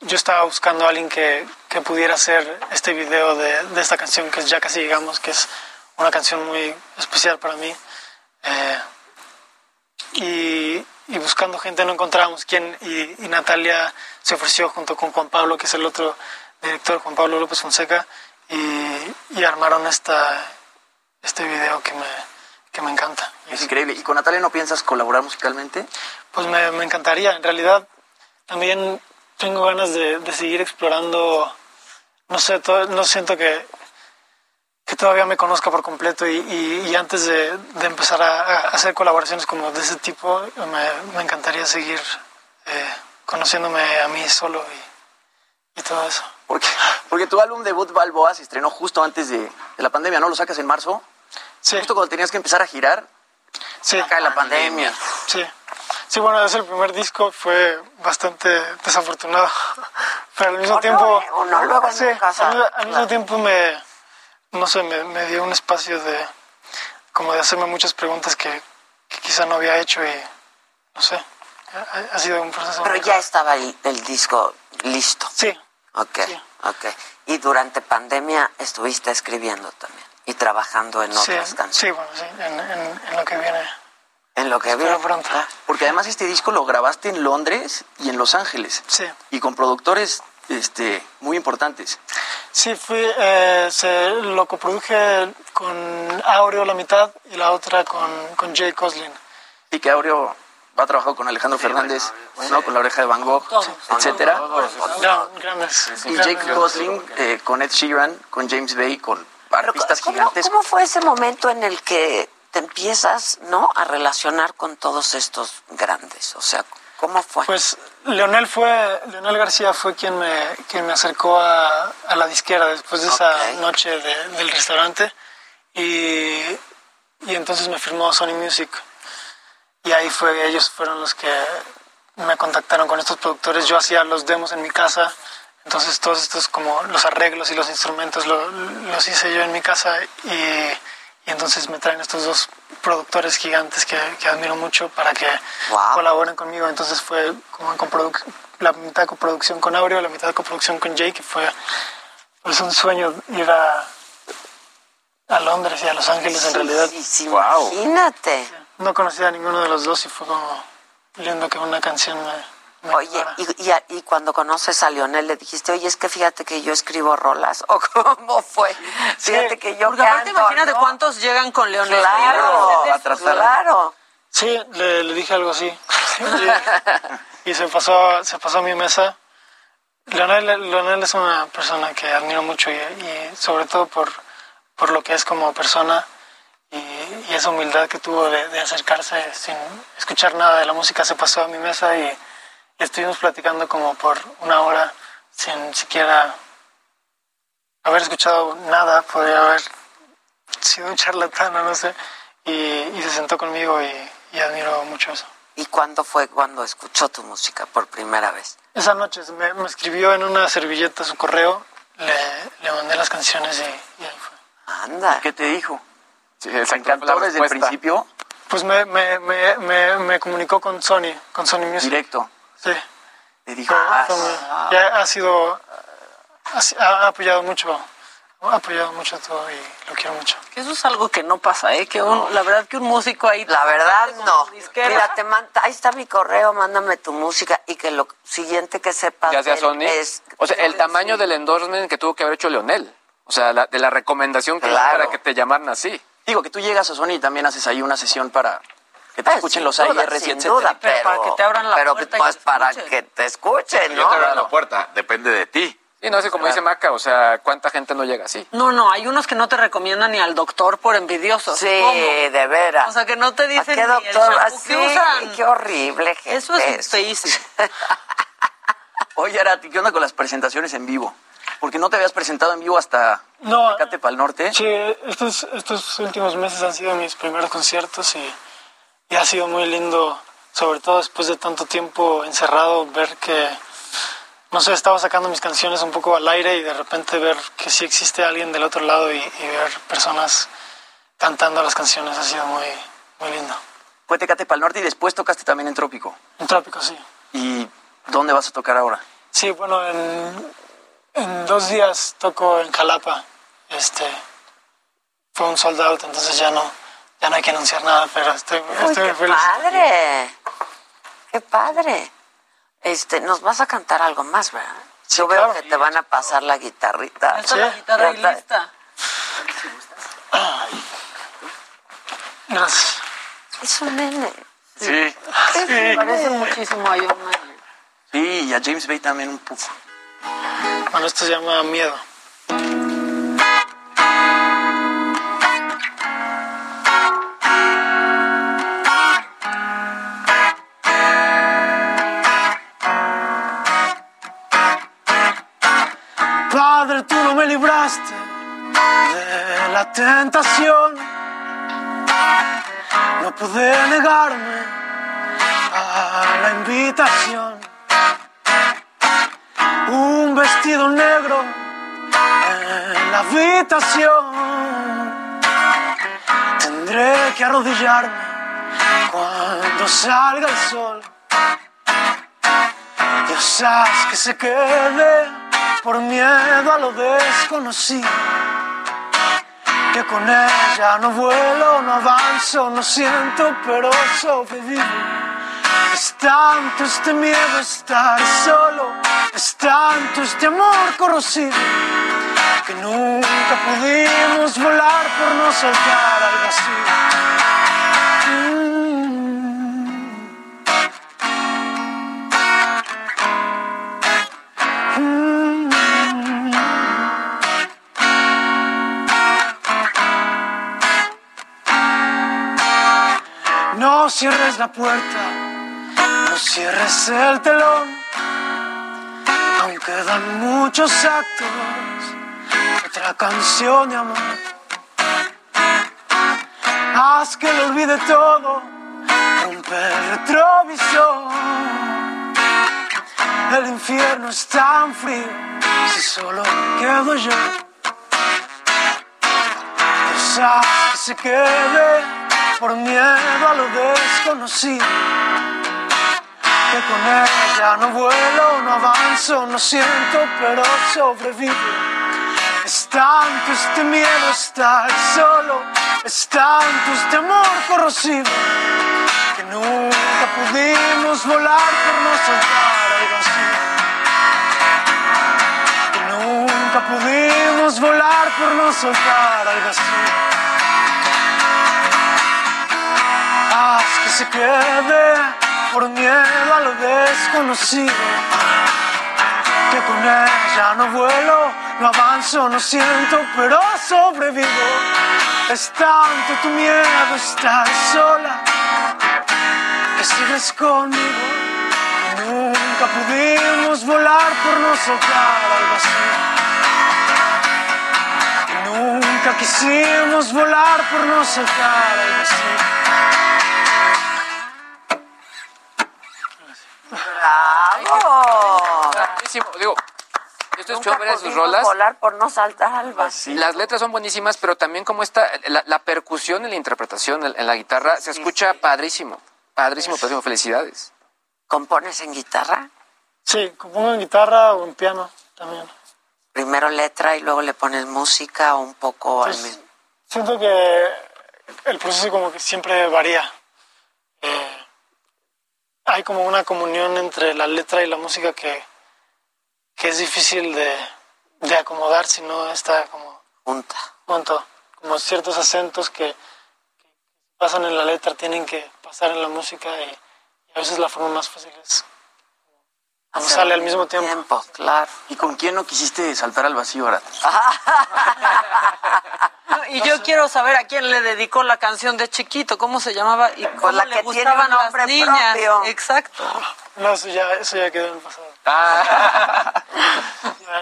yo estaba buscando a alguien que, que pudiera hacer este video de, de esta canción que es Ya casi llegamos, que es una canción muy especial para mí. Eh, y, y buscando gente no encontrábamos quién y, y Natalia se ofreció junto con Juan Pablo que es el otro director Juan Pablo López Fonseca y, y armaron esta este video que me, que me encanta Es increíble. ¿Y con Natalia no piensas colaborar musicalmente? pues me, me encantaría en realidad también tengo ganas de, de seguir explorando no sé to- no siento que que todavía me conozca por completo y, y- y antes de, de empezar a, a hacer colaboraciones como de ese tipo, me, me encantaría seguir eh, conociéndome a mí solo y, y todo eso. Porque, porque tu álbum debut Balboa se estrenó justo antes de, de la pandemia, ¿no? Lo sacas en marzo. Sí. Justo cuando tenías que empezar a girar. Sí. Cae la pandemia. Sí. Sí, bueno, es el primer disco, fue bastante desafortunado, *laughs* pero al mismo no, tiempo... eh, o no, luego sí, nunca al, sabes, mismo- al mismo claro. tiempo me, no sé, me, me dio un espacio de, como de hacerme muchas preguntas que, que quizá no había hecho y, no sé, ha, ha sido un proceso... Pero ya estaba el, el disco listo. Sí. Ok, ok. Y durante pandemia estuviste escribiendo también y trabajando en Sí, otras canciones. sí, bueno, sí, en, en- en lo que viene En lo que Ah. pronto. Porque además este disco lo grabaste en Londres y en Los Ángeles. Sí. Y con productores este, muy importantes. Sí, fui, eh, se, lo coproduje con Aureo la mitad y la otra con, con Jay Coslin. Y que Aureo ha trabajado con Alejandro Fernández, ¿no? con La Oreja de Van Gogh, etcétera. Y. Jake Gosling eh, con Ed Sheeran, con James Bay, con artistas ¿Cómo, gigantes. cómo fue ese momento en el que te empiezas, ¿no? A relacionar con todos estos grandes. O sea, ¿cómo fue? Pues Leonel fue, Leonel García fue quien me, quien me acercó a, a la disquera después de esa noche de- del restaurante y, y entonces me firmó Sony Music y ahí fue, ellos fueron los que me contactaron con estos productores, yo hacía los demos en mi casa, entonces todos estos como los arreglos y los instrumentos lo- los hice yo en mi casa y, y entonces me traen estos dos productores gigantes que, que admiro mucho para que colaboren conmigo. Entonces fue como la mitad de coproducción con Aureo, la mitad de coproducción con Jake, que fue pues, un sueño ir a, a Londres y a Los Ángeles en realidad. Imagínate. No conocía a ninguno de los dos y fue como lindo que una canción me... Oye, y, y, a- y cuando conoces a Leonel le dijiste, oye, es que fíjate que yo escribo rolas, *laughs* o cómo fue, fíjate que yo Porque aparte imagínate ¿no? cuántos llegan con Leonel. Claro, claro. Sí, le, le dije algo así. *laughs* y, y se pasó, se pasó a mi mesa. Leonel, Leonel es una persona que admiro mucho y, y sobre todo por, por lo que es como persona y, y esa humildad que tuvo de, de acercarse sin escuchar nada de la música. Se pasó a mi mesa y, estuvimos platicando como por una hora sin siquiera haber escuchado nada. Podría haber sido un charlatán, no sé. Y, y se sentó conmigo y, y admiro mucho eso. ¿Y cuándo fue cuando escuchó tu música por primera vez? Esa noche me, me escribió en una servilleta su correo, le, le mandé las canciones y, y ahí fue. Anda. ¿Qué te dijo? Sí, ¿Te encantó desde el principio? Pues me, me, me, me, me comunicó con Sony, con Sony Music. Directo. Sí. Te dijo, ah, fue muy- ya ha sido, ha, ha apoyado mucho, ha apoyado mucho todo y lo quiero mucho. Que eso es algo que no pasa, ¿eh? Que un, la verdad que un músico ahí... La verdad no. Mira, te manda, ahí está mi correo, mándame tu música y que lo siguiente que sepas ya sea Sony. es o sea, el tamaño del endorsement que tuvo que haber hecho Leonel. O sea, la- de la recomendación que Claro. para que te llamaran así. Digo que tú llegas a Sony y también haces ahí una sesión para que te escuchen los duda, AIRs y etcétera. duda, pero, pero pues para que te escuchen, Yo ¿no? te abro la puerta, depende de ti. Y no sé, como dice Maca, o sea, ¿cuánta gente no llega así? No, no, hay unos que no te recomiendan ni al doctor por envidiosos. Sí, ¿Cómo? de veras. O sea, que no te dicen ¿A qué ni el doctor? Así, que usan. qué horrible, gente. Eso es feísimo. *laughs* Oye, Arati, ¿qué onda con las presentaciones en vivo? Porque no te habías presentado en vivo hasta No, Tecate Pal Norte. Sí, estos, estos últimos meses han sido mis primeros conciertos y, y ha sido muy lindo, sobre todo después de tanto tiempo encerrado, ver que, no sé, estaba sacando mis canciones un poco al aire y de repente ver que sí existe alguien del otro lado y, y ver personas cantando las canciones ha sido muy, muy lindo. Fue Tecate Pal Norte y después tocaste también en Trópico. En Trópico, sí. ¿Y dónde vas a tocar ahora? Sí, bueno, en, en dos días toco en Jalapa. Este, fue un sold out, entonces ya no, ya no hay que anunciar nada, pero estoy, Uy, estoy qué muy feliz. padre. Qué padre. Este, nos vas a cantar algo más, ¿verdad? Yo veo que te van a pasar la guitarrita. Está la guitarra está. lista. Gracias. Es un nene. Sí. Me parece muchísimo a John Mayer. Sí, y a James Bay también un poco. Bueno, esto se llama Miedo. Padre, tú no me libraste de la tentación. No pude negarme a la invitación. Un vestido negro en la habitación. Tendré que arrodillarme cuando salga el sol. Dios haz que se quede por miedo a lo desconocido. que con ella no vuelo, no avanzo, no siento, pero sobrevivo. Es tanto este miedo estar solo, es tanto este amor corrosivo, que nunca pudimos volar por no saltar al vacío. Mm. Mm. No cierres la puerta, cierres el telón. Aún quedan muchos actos, otra canción de amor. Haz que lo olvide todo, rompe el retrovisor. El infierno es tan frío, si solo quedo yo. Cosas que se quede por miedo a lo desconocido. Con ella no vuelo, no avanzo, no siento, pero sobrevivo. Es tanto este miedo estar solo, es tanto este amor corrosivo, que nunca pudimos volar por no saltar al vacío. Que nunca pudimos volar por no saltar al vacío. Haz que se quede por miedo a lo desconocido. Que con ella no vuelo, no avanzo, no siento, pero sobrevivo. Es tanto tu miedo estar sola que sigues conmigo. Nunca pudimos volar por no saltar al vacío. Nunca quisimos volar por no saltar al vacío. ¡Bravo! Buenísimo. Digo, esto es Nunca sus rolas. volar por no saltar al vacío. Las letras son buenísimas, pero también como esta, la, la percusión y la interpretación en, en la guitarra se escucha padrísimo. Padrísimo, padrísimo. Felicidades. ¿Compones en guitarra? Sí, compongo en guitarra o en piano también. Primero letra y luego le pones música o un poco al Pues, mismo. Siento que el proceso como que siempre varía. Eh, hay como una comunión entre la letra y la música que, que es difícil de, de acomodar si no está como junta. junto. Como ciertos acentos que, que pasan en la letra tienen que pasar en la música y, y a veces la forma más fácil es Hacerlo sale al mismo tiempo. claro. ¿Y con quién no quisiste saltar al vacío, Arat? *laughs* No, y yo quiero saber a quién le dedicó la canción de chiquito, cómo se llamaba y cómo Pues la le que tiene gustaban un nombre las niñas. propio. Exacto. No, eso ya, eso ya quedó en el pasado.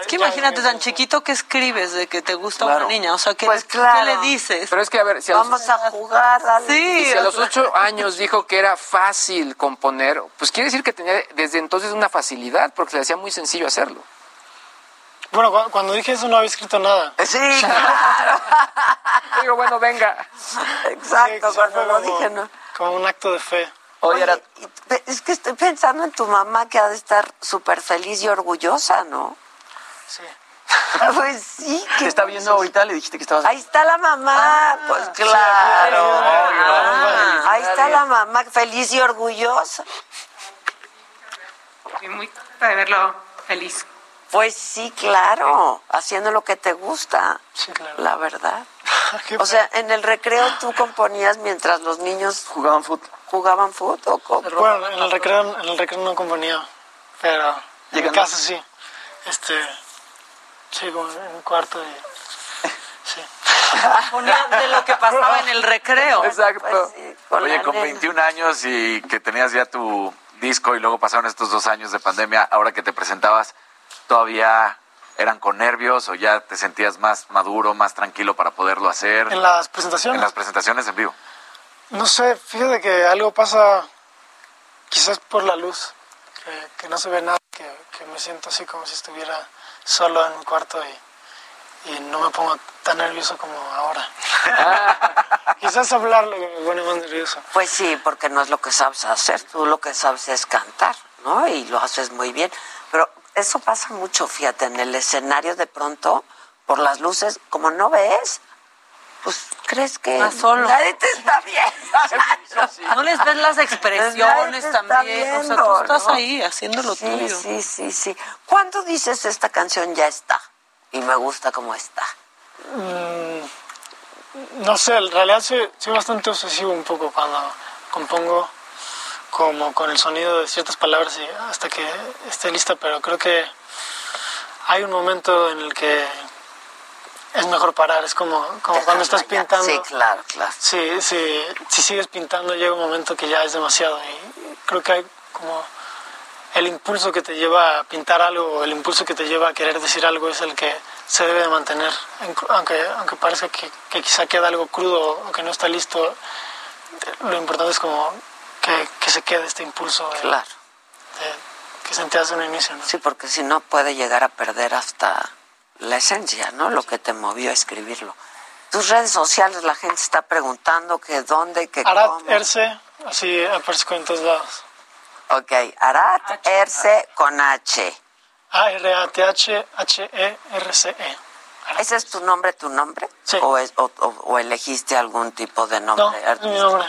Es que imagínate tan chiquito que escribes de que te gusta Claro. una niña, o sea, ¿qué, Pues ¿qué claro. le dices? Pero es que, a ver, si a los, Vamos a jugar, dale. Sí, y si a los ocho años dijo que era fácil componer, pues quiere decir que tenía desde entonces una facilidad, porque se le hacía muy sencillo hacerlo. Bueno, cu- cuando dije eso no había escrito nada. Sí, claro. *laughs* Digo, bueno, venga. Exacto, Sí, cuando lo como- dije, ¿no? Como un acto de fe. Oye, pe- es que estoy pensando en tu mamá que ha de estar súper feliz y orgullosa, ¿no? Sí. *laughs* Pues sí. ¿te que está viendo ahorita? Le dijiste que estabas... Ahí está la mamá, pues claro. Ah, Ahí está la mamá, feliz y orgullosa. Estoy muy contenta de verlo feliz. Pues sí, claro, haciendo lo que te gusta, Sí, claro. la verdad. *laughs* O sea, en el recreo tú componías mientras los niños Jugaban fútbol. Jugaban fútbol. ¿o cómo? Bueno, en el recreo, en el recreo no componía, pero en mi casa sí. Este, sí, como en un cuarto y... *laughs* Sí. De lo que pasaba en el recreo. Exacto. Pues sí, con Oye, con nena. 21 años y que tenías ya tu disco y luego pasaron estos dos años de pandemia, ahora que te presentabas, ¿todavía eran con nervios o ya te sentías más maduro, más tranquilo para poderlo hacer En las presentaciones. en las presentaciones en vivo? No sé, fíjate que algo pasa quizás por la luz, que, que no se ve nada, que, que me siento así como si estuviera solo en un cuarto y, y no me pongo tan nervioso como ahora. *laughs* quizás hablar lo que me pone más nervioso. Pues sí, porque no es lo que sabes hacer, tú lo que sabes es cantar, ¿no? Y lo haces muy bien. Pero eso pasa mucho, fíjate, en el escenario de pronto, por las luces, como no ves, pues crees que Más solo. nadie te está viendo. No les ves las expresiones también. o sea, tú estás ¿no? ahí haciendo lo sí, tuyo. Sí, sí, sí. ¿Cuándo dices esta canción ya está? Y me gusta cómo está. Mm, no sé, en realidad soy, soy bastante obsesivo un poco cuando compongo como con el sonido de ciertas palabras y hasta que esté lista, pero creo que hay un momento en el que es mejor parar, es como, como cuando estás pintando. Sí, claro, claro. Sí, sí, si sigues pintando llega un momento que ya es demasiado y creo que hay como el impulso que te lleva a pintar algo, el impulso que te lleva a querer decir algo es el que se debe de mantener, aunque, aunque parezca que, que quizá queda algo crudo o que no está listo, lo importante es como que, que se quede este impulso de- Claro. de- que sentías en un inicio. ¿no? Sí, porque si no puede llegar a perder hasta la esencia, ¿no? Lo que te movió a escribirlo. Tus redes sociales, la gente está preguntando que dónde, que Arat cómo. Erce, así aparezco en todos lados. Ok, Arat Erce con H. A-R-A-T-H-H-E-R-C-E. ¿Ese es tu nombre, tu nombre? Sí. ¿O, es- o- o- o elegiste algún tipo de nombre No, es mi nombre.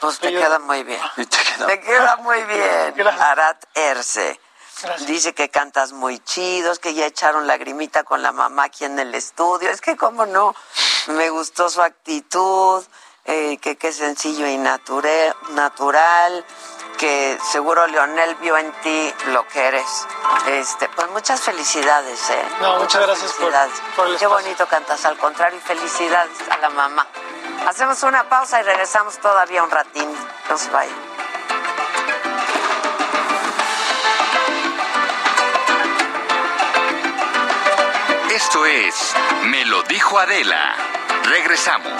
Pues te Yo- queda muy bien. Te queda- *laughs* Te queda muy bien. *laughs* Gracias. Arat Erce. Gracias. Dice que cantas muy chidos, que ya echaron lagrimita con la mamá aquí en el estudio. Es que, cómo no, me gustó su actitud, eh, que qué sencillo y nature- natural, que seguro Leonel vio en ti lo que eres. Este, pues muchas felicidades, ¿eh? No, muchas gracias por- felicidades. por el Qué bonito cantas, al contrario, y felicidades a la mamá. Hacemos una pausa y regresamos todavía un ratín. No se vayan. Esto es Me lo dijo Adela. Regresamos.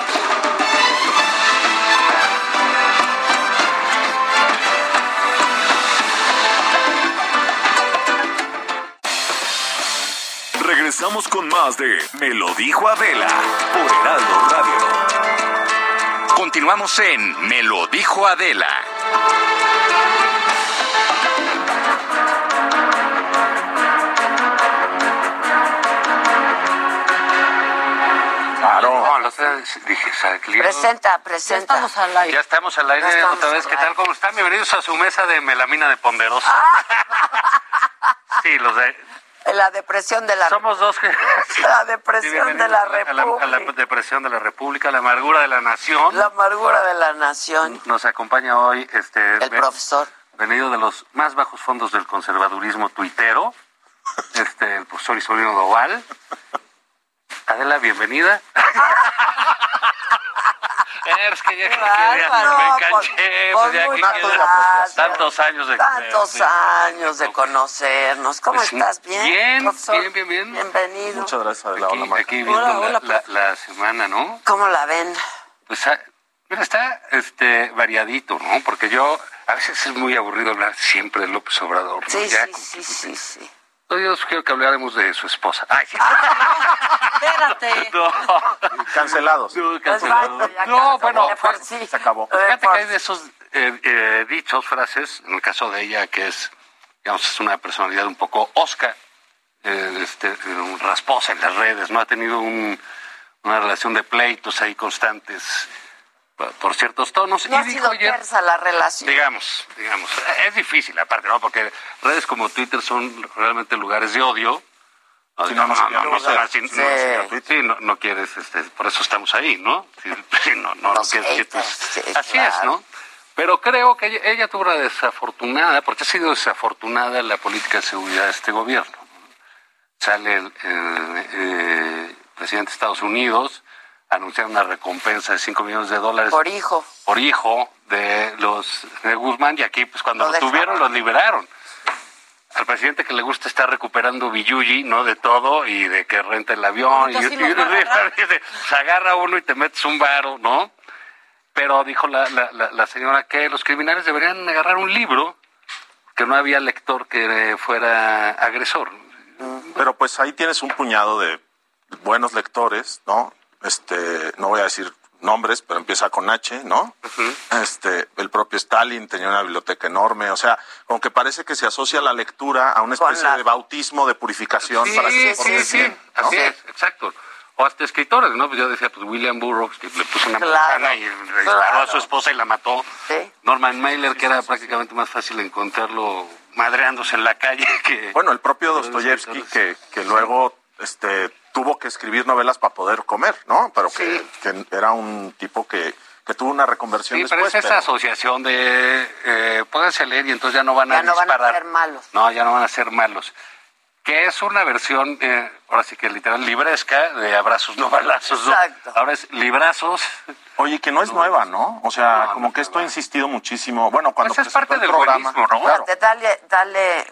Regresamos con más de Me lo dijo Adela por Heraldo Radio. Continuamos en Me lo dijo Adela. Dije, Saclio. Presenta, presenta. Estamos al aire. Ya estamos al aire Ya estamos otra vez. ¿Qué tal? ¿Cómo están? Bienvenidos a su mesa de melamina de ponderosa. *laughs* Sí, los de... La depresión de la Somos dos que... *laughs* La Sí, depresión de la bienvenidos a la, a la República. depresión de la República, la amargura de la nación. La amargura de la nación. Nos acompaña hoy este El profesor. venido de los más bajos fondos del conservadurismo tuitero, *laughs* este, el profesor Isolino Doval. Adela, bienvenida. Es que ya, que ya me No, enganché, pues, ya que gracias. tantos años de Tantos de- de- años de conocernos. ¿Cómo Pues sí. estás? ¿Bien? Bien, profesor? bien, bien, bien. Bienvenido. Muchas gracias, Adela. Aquí, Hola, aquí viendo Hola, la- hola, la, la semana, ¿no? ¿Cómo la ven? Pues ah, mira, está este variadito, ¿no? Porque yo a veces es muy aburrido hablar siempre de López Obrador. ¿no? Sí, Ya sí, con- sí, sí, sí. Yo quiero que habláramos de su esposa. Ay, sí. *laughs* Espérate. *laughs* no. Cancelados. No, cancelado. Pues No, bueno, por sí. Se acabó. De Fíjate que hay de esos eh, eh, dichos, frases, en el caso de ella, que es, digamos, es una personalidad un poco osca, eh, este, eh, un rasposa en las redes, ¿no? Ha tenido un- una relación de pleitos ahí constantes por, ciertos tonos. No y ha dijo sido ayer, tersa la relación. digamos, digamos, es difícil aparte, ¿no? Porque redes como Twitter son realmente lugares de odio. No, Sí, no, no, no, no, no, no, son no, así, sí. no, sí, no, no quieres, este, por eso estamos ahí, ¿no? *laughs* No, no, no quieres que haters, sí, Así claro. es, ¿no? Pero creo que ella, ella tuvo una desafortunada, porque ha sido desafortunada la política de seguridad de este gobierno. Sale el, el, eh, presidente de Estados Unidos, anunciar una recompensa de 5 millones de dólares Por hijo. por hijo de los de Guzmán y aquí pues cuando Lo tuvieron los liberaron. Al presidente que le gusta estar recuperando billuyi, ¿no? De todo y de que renta el avión y, sí *laughs* y- dice, se agarra uno y te metes un varo, ¿no? Pero dijo la, la, la, la señora que los criminales deberían agarrar un libro que no había lector que fuera agresor. Pero pues ahí tienes un puñado de buenos lectores, ¿no? Este, no voy a decir nombres, pero empieza con H, ¿no? Este, el propio Stalin tenía una biblioteca enorme, o sea, como que parece que se asocia la lectura a una especie la- de bautismo de purificación Sí, para que sí, te portes sí, bien, ¿no? así es, exacto. O hasta escritores, ¿no? Pues yo decía, pues William Burroughs, que le puso una Claro, y disparó a su esposa y la mató. Sí. Norman Mailer, que era prácticamente más fácil encontrarlo madreándose en la calle que... Bueno, el propio *laughs* Dostoyevsky que, que luego este, tuvo que escribir novelas para poder comer, ¿no? Pero que, que era un tipo que, que tuvo una reconversión Sí, pero después. es esa asociación de eh, pónganse a leer y entonces ya no van Ya a no van a ser malos. No, ya no van a ser malos. Que es una versión, eh, ahora sí que literal, libresca de abrazos, no balazos. ¿no? Exacto. Ahora es librazos. Oye, que no es nueva, ¿no? O sea, como que esto ha insistido muchísimo. Bueno, cuando Pues es parte el del programa, buenismo, ¿no? claro. Dale, dale,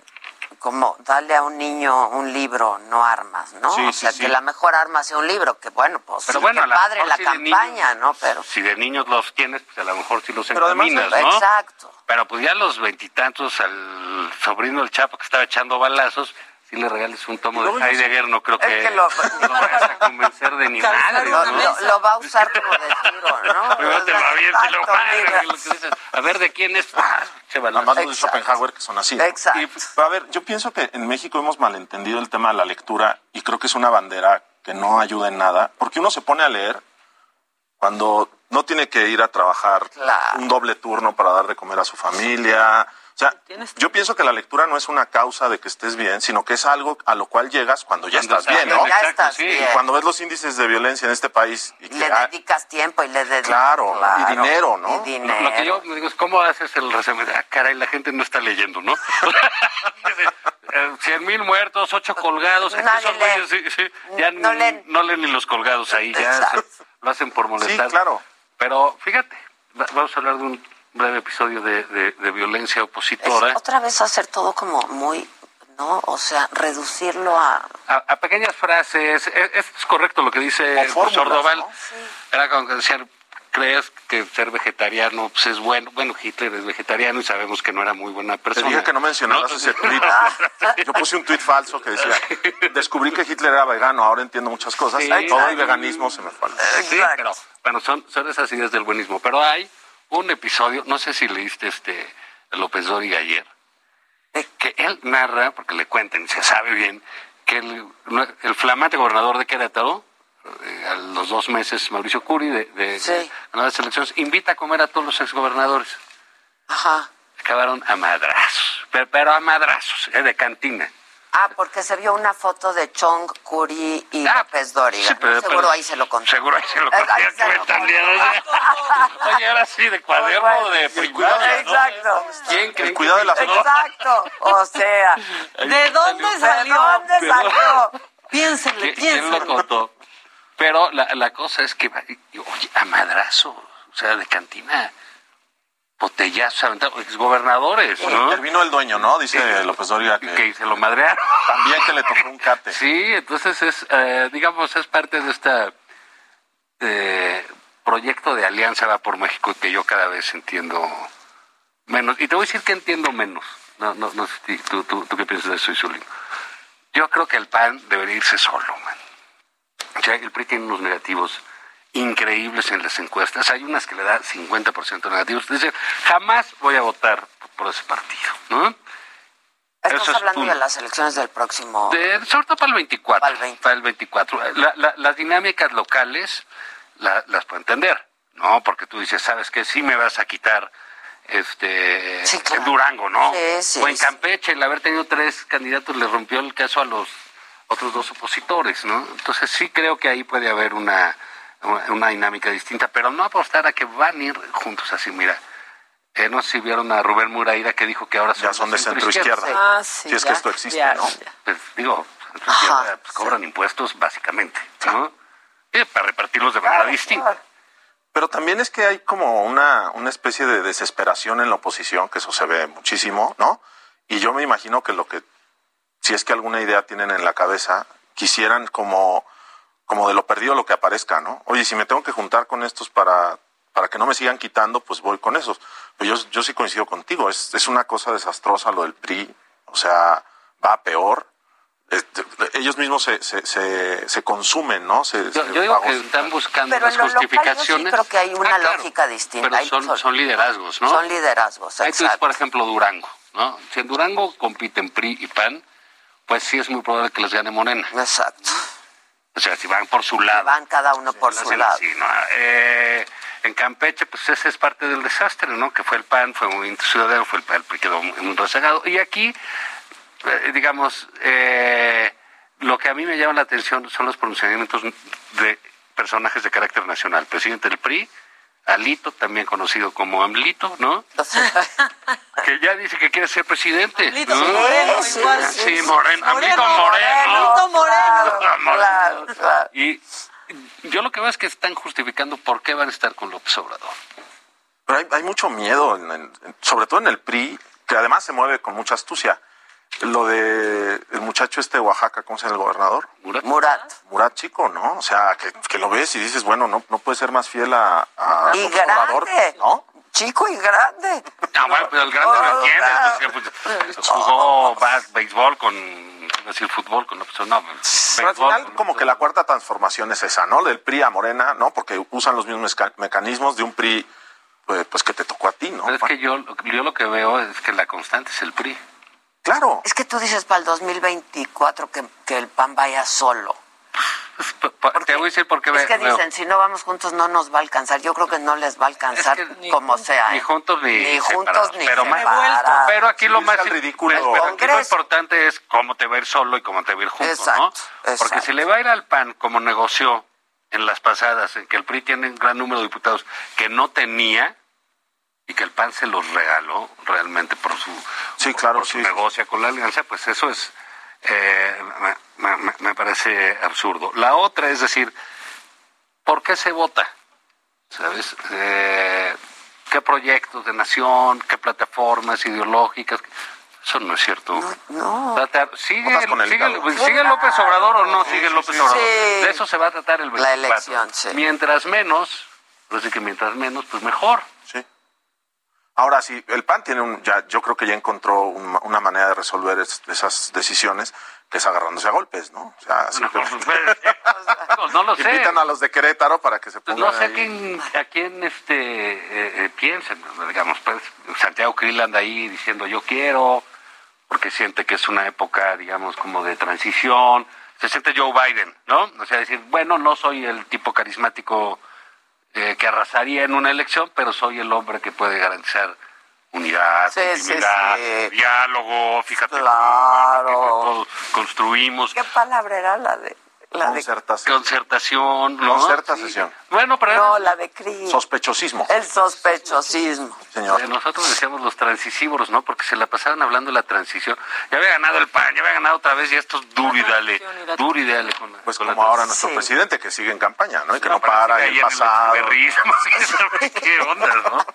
como, dale a un niño un libro, no armas, ¿no? Sí, o sí, sea, sí. que la mejor arma sea un libro, que bueno, pues Pero bueno, padre la campaña, ¿no? Pero, Si de niños los tienes, pues a lo mejor sí los Pero además- encaminas, ¿no? Exacto. Pero pues ya a los veintitantos al sobrino del Chapo que estaba echando balazos, si le regales un tomo de Heidegger, no creo Es que, lo- lo vayas a convencer de ni *laughs* madre, lo, ¿no? lo- lo va a usar como de tiro, ¿no? *laughs* Primero te lo A ver, ¿de quién es? Ah, che, más los de Schopenhauer que son así. ¿no? Exacto. Y, pues, a ver, yo pienso que en México hemos malentendido el tema de la lectura y creo que es una bandera que no ayuda en nada, porque uno se pone a leer cuando no tiene que ir a trabajar Claro. un doble turno para dar de comer a su familia. O sea, yo pienso que la lectura no es una causa de que estés bien, sino que es algo a lo cual llegas cuando ya Cuando estás bien, estás ¿no? bien, Ya estás Y bien. cuando ves los índices de violencia en este país y que Le dedicas tiempo y le dedicas... Claro, y dinero, ¿no? Y dinero. lo que yo me digo es, ¿cómo haces el resumen? Ah, caray, la gente no está leyendo, ¿no? *laughs* Eh, Cien mil muertos, ocho colgados. aquí Nadie esos lee. güeyes, sí, sí, ya No leen. no leen ni los colgados ahí, ya se- lo hacen por molestar. Sí, claro. Pero fíjate, va- vamos a hablar de un breve episodio de, de- de violencia opositora. Es otra vez hacer todo como muy, ¿no? O sea, reducirlo a... a, a pequeñas frases. Es, es correcto lo que dice el fórmulas, profesor Doval. ¿no? Era como que decían, ¿crees que ser vegetariano pues, es bueno? Bueno, Hitler es vegetariano y sabemos que no era muy buena Te persona. dije que no mencionaras No, ese tweet. *laughs* Yo puse un tweet falso que decía, descubrí que Hitler era vegano, ahora entiendo muchas cosas. Sí, Todo el veganismo se me fue. Sí, pero bueno, son, son esas ideas del buenismo. Pero hay un episodio, no sé si leíste este López Dóriga ayer, que él narra, porque le cuentan y se sabe bien, que el, el flamante gobernador de Querétaro, eh, a los dos meses, Mauricio Curi, de, de, Sí. de las elecciones, invita a comer a todos los exgobernadores. Ajá. Acabaron a madrazos, pero, pero a madrazos, eh, de cantina. Ah, porque se vio una foto de Chong, Curi y López Dóriga. Ah, sí, pero- ¿no? Seguro pero- ahí se lo contó. Seguro ahí se lo Eh, *laughs* ahí se lo contó. *laughs* Oye, ahora sí, de cuaderno de primaria, ¿no? Exacto. ¿Quién cree El cuidado de la Exacto. O *laughs* sea, ¿De dónde ¿de salió? dónde Pero- salió? Piénsenle, ¿Qui- ¿Quién lo piénsenle. contó? Pero la, la cosa es que, oye, a madrazo, o sea, de cantina, botellazos, aventados, exgobernadores, ¿no? Intervino el dueño, ¿no? Dice López Dóriga que, Que se lo madrearon. también que le tocó un cate. Sí, entonces es, eh, digamos, es parte de este proyecto de Alianza Va por México que yo cada vez entiendo menos. Y te voy a decir que entiendo menos. No, no, no sé si tú, tú, tú qué piensas de eso, Isulín. Yo creo que el PAN debería irse solo, man. O sea, el PRI tiene unos negativos increíbles en las encuestas. Hay unas que le da 50% negativos. Dice, jamás voy a votar por ese partido, ¿no? Estás Eso es hablando uno. de las elecciones del próximo... De, sobre todo para el 24. Para el, 24. La- la- las dinámicas locales la- las puedo entender, ¿no? Porque tú dices, ¿sabes qué? Sí me vas a quitar este en Durango, ¿no? Sí, sí, o en sí. Campeche, el haber tenido tres candidatos le rompió el caso a los otros dos opositores, ¿no? Entonces sí creo que ahí puede haber una, una, una dinámica distinta, pero no apostar a que van a ir juntos así, mira. Eh, no sé si vieron a Rubén Muraira que dijo que ahora son, Ya son de centro izquierda. Ah, sí, Si es que esto existe, ya, ¿no? ya. pues digo, centro izquierda, pues, cobran impuestos básicamente, ¿no? Y para repartirlos de manera distinta. Pero también es que hay como una, una especie de desesperación en la oposición, que eso se ve muchísimo, ¿no? Y yo me imagino que lo que, si es que alguna idea tienen en la cabeza, quisieran como, como de lo perdido lo que aparezca, ¿no? Oye, si me tengo que juntar con estos para, para que no me sigan quitando, pues voy con esos. Pero yo, yo sí coincido contigo, es, es una cosa desastrosa lo del PRI, o sea, va a peor. Este, ellos mismos se, se, se, se consumen, ¿no? Se- Yo, digo que están buscando Pero las en lo local yo sí justificaciones. creo que hay una Ah, claro, lógica distinta. Pero son, son liderazgos, ¿no? Son liderazgos, exacto. por ejemplo, Durango, ¿no? Si en Durango compiten PRI y PAN, pues sí es muy probable que les gane Morena. Exacto. O sea, si van por su lado. Van cada uno por su lado. así, ¿no? Eh, en Campeche, pues ese es parte del desastre, ¿no? Que fue el PAN, fue un ciudadano, fue el PAN, que quedó muy rezagado. Y aquí, eh, digamos, eh, lo que a mí me llama la atención son los pronunciamientos de personajes de carácter nacional. Presidente del PRI, Alito, también conocido como Amlito, ¿no? *laughs* que ya dice que quiere ser presidente. Amlito ¿no? Moreno, igual. Sí, Moreno. Amlito Moreno. *laughs* Amlito Moreno. Claro, claro. Y yo lo que veo es que están justificando por qué van a estar con López Obrador. Pero hay, hay mucho miedo, en- en- en- sobre todo en el PRI, que además se mueve con mucha astucia. Lo de el muchacho este de Oaxaca, ¿cómo se llama el gobernador? Murat. Murat. Murat Chico, ¿no? O sea, que, que lo ves y dices, bueno, no, no puede ser más fiel a, a Y grande. ¿no? Chico y grande. Ah, bueno, pero el grande lo Oh, entiendes. claro. pues, que, pues, jugó bas- béisbol con, decir fútbol con Obrador. No, Pero al final, como que la cuarta transformación es esa, ¿no? Del PRI a Morena, ¿no? Porque usan los mismos meca- mecanismos de un PRI, pues, pues, que te tocó a ti, ¿no? Pero es que yo, yo lo que veo es que la constante es el PRI. Claro. Es que tú dices para el 2024 que, que el PAN vaya solo. Te voy a decir por qué Es que veo. dicen, si no vamos juntos no nos va a alcanzar. Yo creo que no les va a alcanzar como sea. Ni ¿eh? juntos ni, Ni juntos separados. ni pero, más- separados. pero aquí lo más ridículo. pero- pero aquí lo importante es cómo te va a ir solo y cómo te va a ir juntos, Exacto, ¿no? exacto. Porque si le va a ir al PAN como negoció en las pasadas, en que el PRI tiene un gran número de diputados que no tenía y que el PAN se los regaló realmente por su, Sí, claro, por su sí. negocia con la alianza, pues eso es eh, me, me- me parece absurdo. La otra es decir, ¿por qué se vota? ¿Sabes? Eh, ¿Qué proyectos de nación? ¿Qué plataformas ideológicas? Eso no es cierto. No. Tratar- ¿Sigue, Votas con el sigue, sigue López Obrador o no sigue López sí, Obrador? sí. De eso se va a tratar el 24. La elección, sí. Mientras menos, pues que mientras menos, pues mejor. Ahora sí, el PAN tiene un, ya, yo creo que ya encontró un- una manera de resolver es- esas decisiones, que es agarrándose a golpes, ¿no? O sea, Bueno, pues, simplemente pues, *laughs* no lo sé. invitan a los de Querétaro para que se Pues pongan no sé ahí. quién, a quién este, eh, eh, piensen, digamos, pues Santiago Krill anda ahí diciendo yo quiero, porque siente que es una época, digamos, como de transición, se siente Joe Biden, ¿no? O sea, decir, bueno, no soy el tipo carismático eh, que arrasaría en una elección, pero soy el hombre que puede garantizar unidad, Sí, sí, intimidad, sí. diálogo, fíjate, Claro. que todos construimos ¿Qué palabra era la de la de Concertación. concertación, ¿no? Concertación. Bueno, pero No, la de Cris. Sospechosismo. El sospechosismo. Señor. Eh, Nosotros decíamos los transitivos, ¿no? Porque se la pasaban hablando de la transición. Ya había ganado el PAN, ya había ganado otra vez y esto es duro y dale, duro y dale con la, Pues con la como ahora nuestro Sí. presidente que sigue en campaña, ¿no? Y que no, pero para sigue en ahí el pasado. echeverrismo, *laughs* sí, ¿sabes ¿Qué onda, no?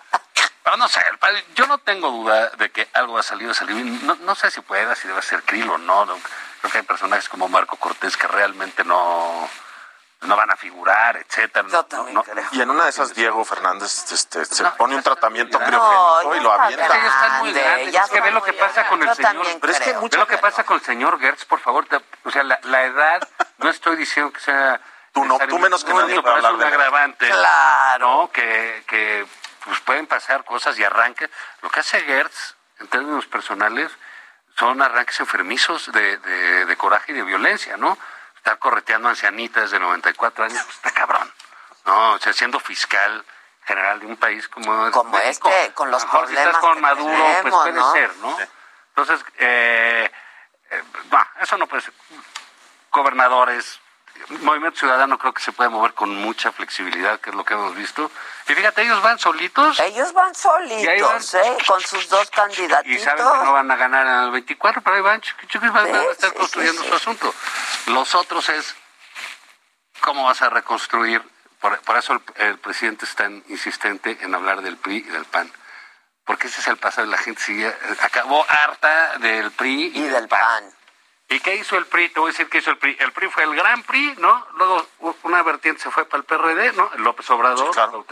Pero no sé, el PAN, yo no tengo duda de que algo ha salido a salir. bien. No, no sé si pueda, si debe ser Krill o no, no. Creo que hay personajes como Marco Cortés que realmente no, no van a figurar, etcétera. Yo No, también no, creo. Y en una de esas Diego Fernández este, se No, pone un tratamiento muy criogénico grande. y No, lo avienta. Es que ya están muy Grande, grandes. ya Es que ve lo que pasa con el señor. también Pero es que creo. mucho- Ve lo que creo. pasa con el señor Gertz, por favor. te- o sea, la, la edad, no estoy diciendo que sea... Tú no, tú menos que un nadie para hablar un de la- agravante. Claro. ¿no? Que, que pues pueden pasar cosas y arranques. Lo que hace Gertz, en términos personales, son arranques enfermizos de, de, de coraje y de violencia, ¿no? Estar correteando ancianitas de 94 años, pues está cabrón. ¿No? O sea, siendo fiscal general de un país como, Como México. este, con los mejor si estás problemas con que Maduro, pues puede ¿no? ser, ¿no? Entonces, eh, eh, bah, eso no puede ser. Gobernadores, Movimiento Ciudadano creo que se puede mover con mucha flexibilidad, que es lo que hemos visto. Y fíjate, ellos van solitos Ellos van Y ahí van. solitos, ¿eh? Con sus dos y candidatitos. saben que no van a ganar en el 24, pero ahí van, van, a estar sí, construyendo sí, su asunto. Los otros es cómo vas a reconstruir. Por, por eso el, el presidente es tan insistente en hablar del PRI y del PAN. Porque ese es el pasado, la gente sigue, acabó harta del PRI y, Y del PAN. ¿Y qué hizo el PRI? Te voy a decir qué hizo el PRI. El PRI fue el gran PRI, ¿no? Luego una vertiente se fue para el PRD, ¿no? El López Obrador, Sí, claro.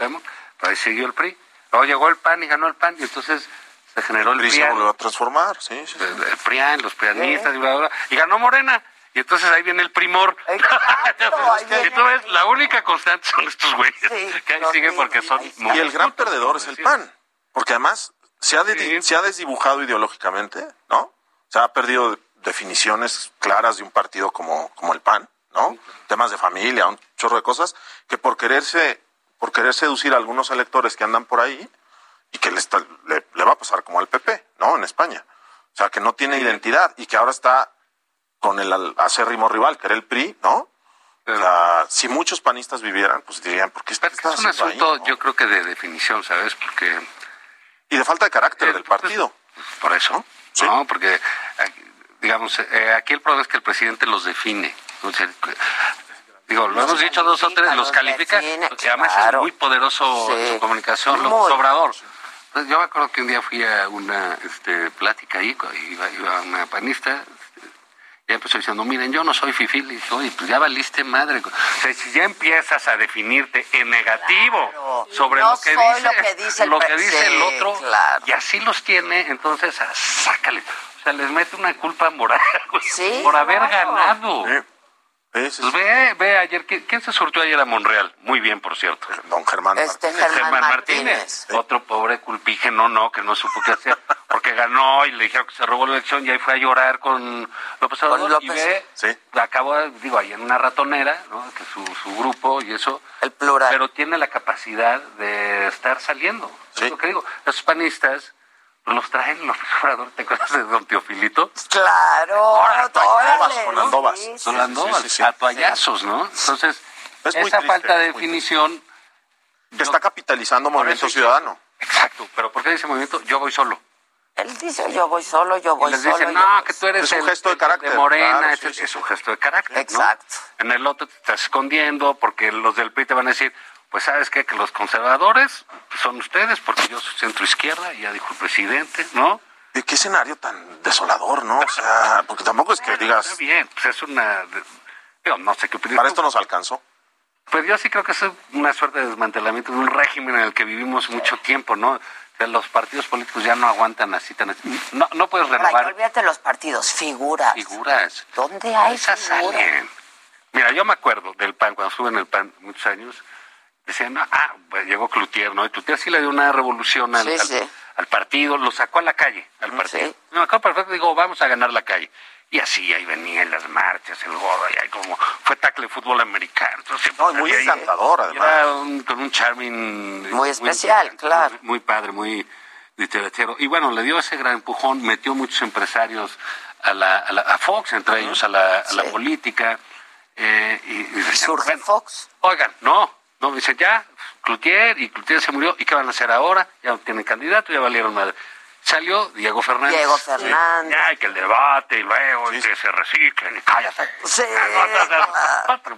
Ahí siguió el PRI. Luego llegó el PAN y ganó el PAN y entonces se generó el PRI se volvió a transformar, sí, sí. sí. el, el PRIAN, los prianistas y bla, bla, bla, y ganó Morena. Y entonces ahí viene el primor. Exacto, *laughs* viene tú ves, la única constante son estos güeyes Sí, que ahí siguen porque son muy Y el gran perdedor es el. PAN, porque además se ha, de- Sí. se ha desdibujado ideológicamente, ¿no? Se ha perdido definiciones claras de un partido como, como el PAN, ¿no? Temas de familia, un chorro de cosas, que por quererse, por querer seducir a algunos electores que andan por ahí, y que le, está- le, le va a pasar como al PP, ¿no? En España. O sea, que no tiene identidad y que ahora está con el acérrimo rival, que era el PRI, ¿no? Sea, si muchos panistas vivieran, pues dirían, ¿por qué está, Es un asunto, yo creo que de definición, ¿sabes? Porque... Y de falta de carácter del partido. Por eso. No, porque, aquí, digamos, eh, aquí el problema es que el presidente los define. O sea, digo, lo Los hemos dicho dos o tres, los los califica, define, porque además claro. es muy poderoso en su comunicación. López Obrador. Entonces, yo me acuerdo que un día fui a una este, plática ahí, iba, iba una panista, este, ya empezó diciendo, miren, yo no soy fifil, y dije, oye, pues ya valiste madre. O sea, si ya empiezas a definirte en negativo sobre No lo que dice, lo que dice el lo que dice el otro, claro. y así los tiene, entonces sácale. O sea, les mete una culpa moral *laughs* güey, Sí, por haber claro. ganado. Pues ve, ve ayer, ¿quién, quién se surtió ayer a Monreal? Muy bien, por cierto. Don Germán Este, Germán Martínez. Otro pobre culpígeno, no, que no supo qué hacer, porque ganó y le dijeron que se robó la elección y ahí fue a llorar con López Obrador. Y ve, acabó, digo, ahí en una ratonera, ¿no? Que su, su grupo y eso. El plural. Pero tiene la capacidad de estar saliendo. Es lo que digo. Esos panistas los traen López Obrador, ¿te acuerdas de Don Teofilito? Claro, con sí, Con a toallazos, ¿no? Entonces, Es esa triste, falta de es definición... Que está capitalizando Movimiento Ciudadano. Exacto, pero ¿por qué dice movimiento? Yo voy solo. Él dice, yo voy solo, yo Y voy les solo. dicen, no, que tú eres Es un el- gesto de carácter, Morena, claro, es, sí, es un gesto de carácter. ¿no? Exacto. En el otro te estás escondiendo porque los del PRI te van a decir, pues sabes qué, que los conservadores son ustedes porque yo soy centro izquierda, ya dijo el presidente, ¿no? ¿Y qué escenario tan desolador, no? O sea, porque tampoco es que digas, Está bien, pues es una... Digo, no sé qué opinas para esto nos alcanzó. Pues yo sí creo que es una suerte de desmantelamiento de un régimen en el que vivimos mucho tiempo, ¿no? O sea, los partidos políticos ya no aguantan así tan... No, no puedes Ay, renovar olvídate de los partidos, figuras. figuras. ¿Dónde hay Esas figuras? salen. Mira, yo me acuerdo del PAN, cuando estuve en el PAN muchos años, decían, ah, pues llegó Cloutier, ¿no? Y Cloutier sí le dio una revolución al, Sí, al- sí. al partido, lo sacó a la calle, al partido. Me acuerdo perfecto, digo, vamos a ganar la calle. Y así, ahí venían las marchas, el godo, y ahí como fue tackle de fútbol americano. Entonces, No, y muy ahí- encantador, además. Era un- con un charming... Muy especial, muy- claro. Muy padre, muy dicharachero. Y bueno, le dio ese gran empujón, metió muchos empresarios a, la, a, la- a Fox, entre ellos a la, a la Sí. política. eh, y, y Surge bueno, Fox. Oigan, no, no, dice ya, Cloutier, y Cloutier se murió, ¿y qué van a hacer ahora? Ya no tienen candidato, ya valieron madre. Salió Diego Fernández. Diego Fernández. Ya, y que el debate, y luego, y que se reciclen, y cállate. Sí,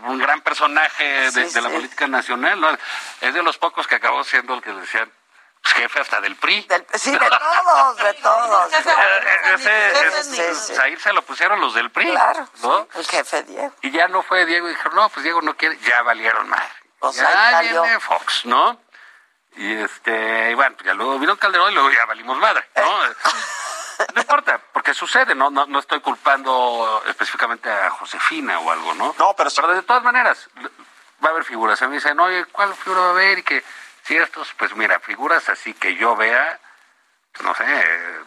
Un gran personaje de, Sí, de la sí. política nacional, ¿no? Es de los pocos que acabó siendo el que decían pues, jefe hasta del PRI. sí, de todos, de todos. Ahí se lo pusieron los del PRI. Claro, ¿no? el jefe Diego. Y ya no fue Diego, y dijeron, no, pues Diego no quiere, ya valieron madre. Pues ya ahí viene Fox, ¿no? Y este, y bueno, ya luego vino Calderón y luego ya valimos madre, ¿no? Eh. *laughs* No importa, porque sucede, ¿no? No, no estoy culpando específicamente a Josefina o algo, ¿no? No, pero, de todas maneras, va a haber figuras. A mí me dicen, oye, ¿cuál figura va a haber? Y que si estos, pues mira, figuras así que yo vea, pues, no sé,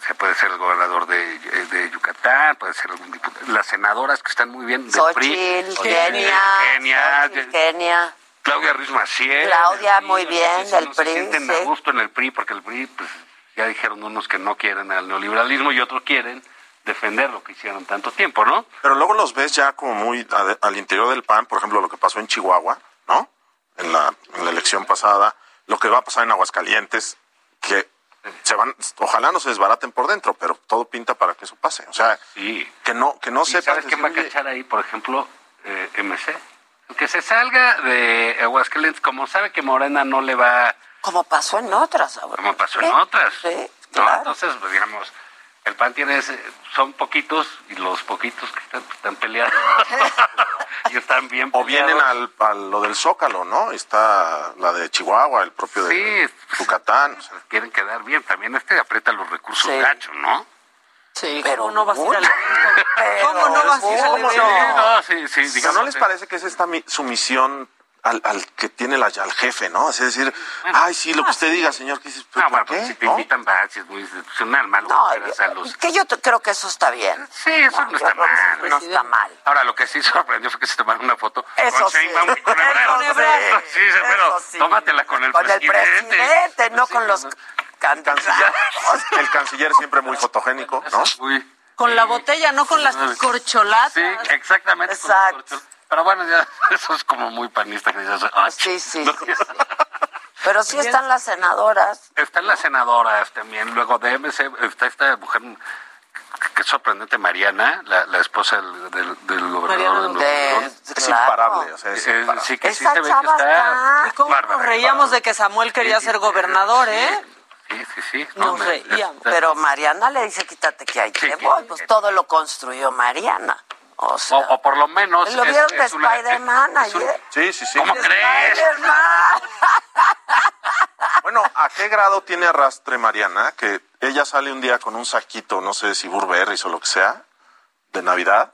se puede ser el gobernador de, de Yucatán, puede ser algún diputado, las senadoras que están muy bien PRI, Xochitl, Xochitl, Kenia, Kenia. Claudia Ruiz Maciel. Claudia, muy bien, del no se PRI, sienten sí. a gusto en el PRI, porque el PRI, pues ya dijeron unos que no quieren al neoliberalismo y otros quieren defender lo que hicieron tanto tiempo, ¿no? Pero luego los ves ya como muy al interior del PAN, por ejemplo, lo que pasó en Chihuahua, ¿no? En la, en la elección pasada, lo que va a pasar en Aguascalientes, que se van, ojalá no se desbaraten por dentro, pero todo pinta para que eso pase. O sea, Sí. que no, que no ¿Y sepan ¿Sabes quién va a decir, "Oye, cachar ahí, por ejemplo, eh, MC? Que se salga de Aguascalientes, como sabe que Morena no le va, Como pasó en otras. ahora. como pasó en otras. Sí, ¿no? claro. Entonces, pues, digamos, el PAN tiene, ese- son poquitos y los poquitos que están, pues, están peleados *laughs* y están bien O vienen peleados. al, a lo del Zócalo, ¿no? Está la de Chihuahua, el propio de Yucatán. o sea, quieren quedar bien. También este aprieta los recursos Sí. ¿no? Sí, *laughs* Pero ¿cómo no vas a ir al evento? ¿Cómo no vas a ir al ¿Cómo evento? no? Sí, sí, sí, digamos, ¿No les parece que es esta mi- sumisión al, al que tiene la, al jefe, ¿no? Es decir, ay, sí, lo que usted diga, señor. ¿qué dices? ¿Pero No, por bueno, pues qué? si te ¿No? invitan, vas, es muy institucional, malo. No, esperas a los- Que yo creo que eso está bien. Sí, eso no, está mal. No está mal. Ahora, lo que sí *laughs* sorprendió fue que se tomaron una foto Eso con sí. Sheinbaum y con Ebrard. sí. Sí, sí, pero sí. tómatela con el Con el presidente. presidente, no con los candidatos. El canciller siempre muy fotogénico, ¿no? Con la botella, no con las corcholatas. Sí, exactamente. con. Pero bueno, ya *laughs* eso es como muy panista que dices, "Ah, Sí, sí, sí. Pero sí están las senadoras. Están las senadoras también. Luego de MC está esta mujer que es sorprendente, Mariana, la, la esposa del, del, del gobernador de León. Es imparable, o sea, es imparable. sí, que sí se ve que está... ¿Y cómo nos reíamos de que Samuel quería ser gobernador, eh? Sí, sí, sí. Nos me- reíamos. está- Pero Mariana le dice, quítate que ahí te voy. Pues todo lo construyó Mariana. O sea, o, o por lo menos... lo es- vieron de es Spider-Man ayer. Sí, sí, sí. ¿Cómo crees? Spider-Man. *laughs* Bueno, ¿a qué grado tiene arrastre Mariana? Que ella sale un día con un saquito, no sé si Burberry o lo que sea, de Navidad,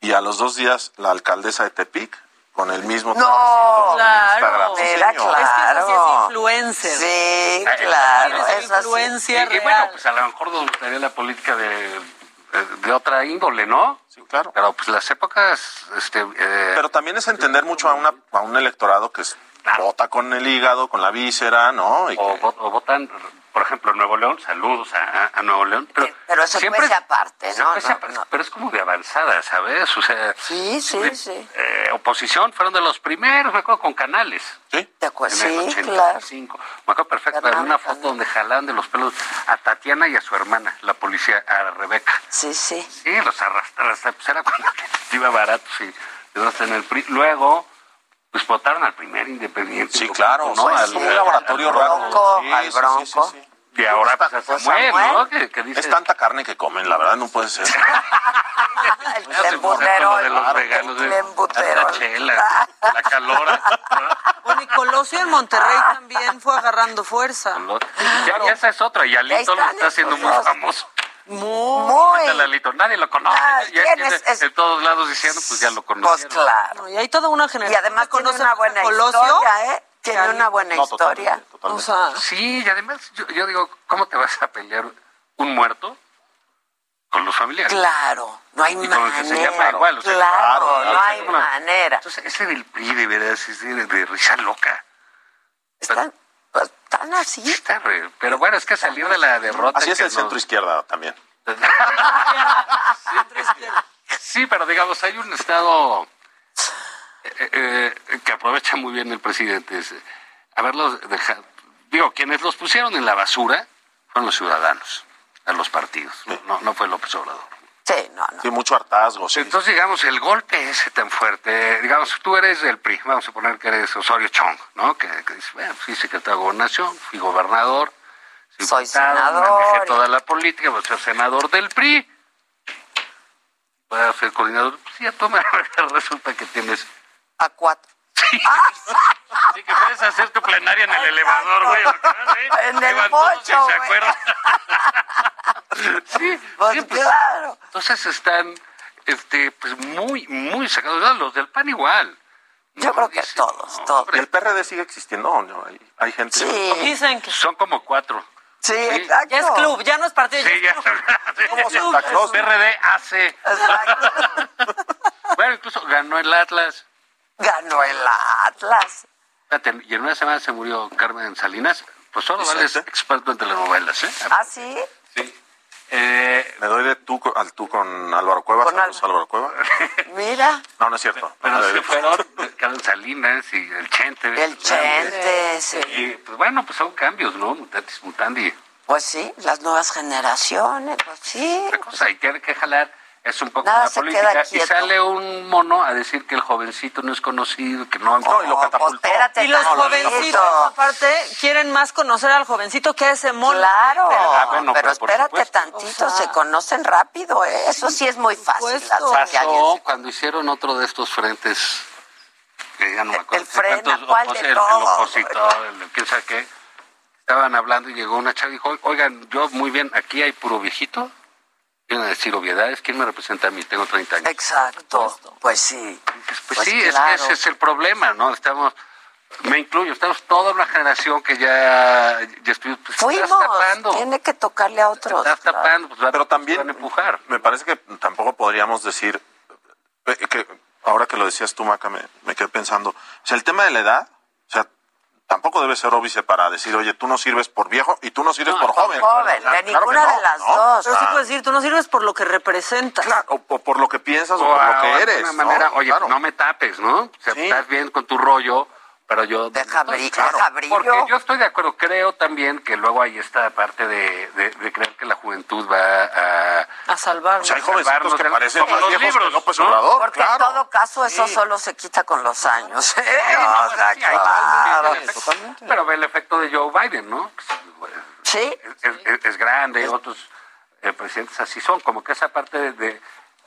y a los dos días la alcaldesa de Tepic con el mismo No, claro. Instagram. Sí, Mira, señor. Es que sí es claro. influencer. Sí, Claro. Es influencia Y, y real. bueno, pues a lo mejor nos gustaría la política de, de otra índole, ¿no? Sí, claro. Pero pues las épocas... Este, eh, Pero también es entender mucho a, una, a un electorado que es, vota con el hígado, con la víscera, ¿no? Y o, que- o votan, por ejemplo, en Nuevo León, saludos a, Nuevo León. Pero, Pero eso siempre fuese aparte, ¿no? No, aparte, no. Pero es como de avanzada, ¿sabes? O sea, Sí, sí, sí. eh, oposición fueron de los primeros, me acuerdo, con canales. ¿Sí? ¿Te acuerdas? En el Sí, claro. 85. Me acuerdo perfecto, había una foto donde jalaban de los pelos a Tatiana y a su hermana, la policía, a Rebeca. Sí, sí. Sí, los arrastraron, pues era cuando *laughs* iba barato, sí. En el PRI. Luego, pues votaron al primer independiente. Sí, claro, ¿no? pues, Al, sí, un laboratorio al raro. Bronco, Sí, al sí, sí, Bronco. sí, sí. Y ahora, pues, a Pues, Samuel. ¿no? Dice... Es tanta carne que comen, la verdad, no puede ser. *laughs* El embutero. de los regalos, El de embutero. la chela, la calora. Bueno, y Colosio en Monterrey también fue agarrando fuerza. Ya, esa es otra, y Alito lo está haciendo muy famoso. Muy. Cuéntale, Alito, nadie lo conoce. Ah, ya ¿quién tiene es? Es- de todos lados diciendo, pues ya lo Pues conocieron. claro. No, y hay toda una Y generación además que tiene conoce una buena Colosio. historia, ¿eh? Tiene una buena No, historia. totalmente, totalmente. O sea, Sí, y además yo, yo digo, ¿cómo te vas a pelear un muerto con los familiares? Claro, no hay Y con el que se llama manera. igual, o sea, claro, claro, no hay manera. Entonces, ese del PRI de veras es de, de risa loca. Están, pues, están así. Está re- pero bueno, es que salir de la derrota... Así es el no- centro izquierda también. *laughs* Sí, pero digamos, hay un estado eh, eh, que aprovecha muy bien el presidente. Es, eh, haberlos dejado. Digo, quienes los pusieron en la basura fueron los ciudadanos, a los partidos. No, no fue López Obrador. Sí, no, no. Sí, mucho hartazgo, sí. Entonces, digamos, el golpe ese tan fuerte, digamos, tú eres del PRI, vamos a poner que eres Osorio Chong, ¿no? Que, que dices, bueno, fui secretario de gobernación, fui gobernador, Soy diputado, senador. manejé toda la política, voy a ser senador del PRI, voy a ser coordinador, pues ya toma, resulta que tienes... A cuatro. Sí, que puedes hacer tu plenaria en el elevador, güey. En el todos bocho, ¿Se acuerdan? sí, Pues sí, pues, claro. Entonces están, este, pues muy, muy sacados. Los del PAN igual. Yo creo que todos, todos. ¿Y el PRD sigue existiendo o no? Hay, hay gente... Sí. dicen que Son como cuatro. Sí, exacto. ya es club, ya no es partido. Sí, ya ya. *laughs* Como Santa Claus. PRD hace. Exacto. *laughs* Bueno, incluso ganó el Atlas. Ganó el Atlas. Fíjate, y en una semana se murió Carmen Salinas. Pues solo vale es experto en telenovelas, ¿eh? ¿Ah, sí? Sí. Eh, Me doy de tú al tú con Álvaro Cueva. Con Saludos, Álvaro Cueva. *laughs* Mira, No, no es cierto. pero No, sí de- fueron Carmen Salinas y el Chente. el Chente, sí. Y pues bueno, pues son cambios, ¿no? Mutatis mutandi. Pues sí, las nuevas generaciones, pues sí. La cosa hay que, que jalar es un poco Nada la se política queda y sale un mono a decir que el jovencito no es conocido, que no... No, y lo pues catapultó. espérate Y los tantito. jovencitos, aparte, quieren más conocer al jovencito que a ese mono. Claro, Ah, bueno, pero pero por espérate supuesto. tantito, O sea, se conocen rápido, ¿eh? Eso sí es muy fácil. Pasó se- cuando hicieron otro de estos frentes, que ya no me acuerdo. El cuántos ¿cuál de el, el opositor, el quién sabe qué. Estaban hablando y llegó una chava y dijo, oigan, yo muy bien, aquí hay puro viejito Vienen a decir obviedades. ¿Quién me representa a mí? Tengo 30 años. Exacto. Pues sí. Pues, Pues sí, es claro. que ese es el problema, ¿no? Estamos, me incluyo, estamos toda una generación que ya, ya estoy, pues, Fuimos. estás tapando. Tiene que tocarle a otros. Estás tapando, pues, va- Pero también van a empujar. me parece que tampoco podríamos decir eh, que ahora que lo decías tú, Maca, me, me quedé pensando. O sea, el tema de la edad, tampoco debe ser óbice para decir, oye, tú no sirves por viejo y tú no sirves por joven. joven, de claro que ninguna no, de las ¿no? dos. Pero sí Ah, puedes decir, tú no sirves por lo que representas. o, o por lo que piensas o, O por lo que de eres. ¿no? manera, oye, Claro. no me tapes, ¿no? O sea, estás bien con tu rollo, pero yo... Deja, no, claro, deja brillo. Porque yo estoy de acuerdo, creo también que luego hay esta parte de, de- de creer que la juventud va a... A salvarnos. O sea, hay jovencitos que parecen más los libros, que López ¿no? Obrador. Porque claro. en todo caso eso Sí. solo se quita con los años. ¿eh? no, o sea, sí, claro. Pero ve el efecto de Joe Biden, ¿no? Sí. Es, es- es grande, otros eh, presidentes así son, como que esa parte de, de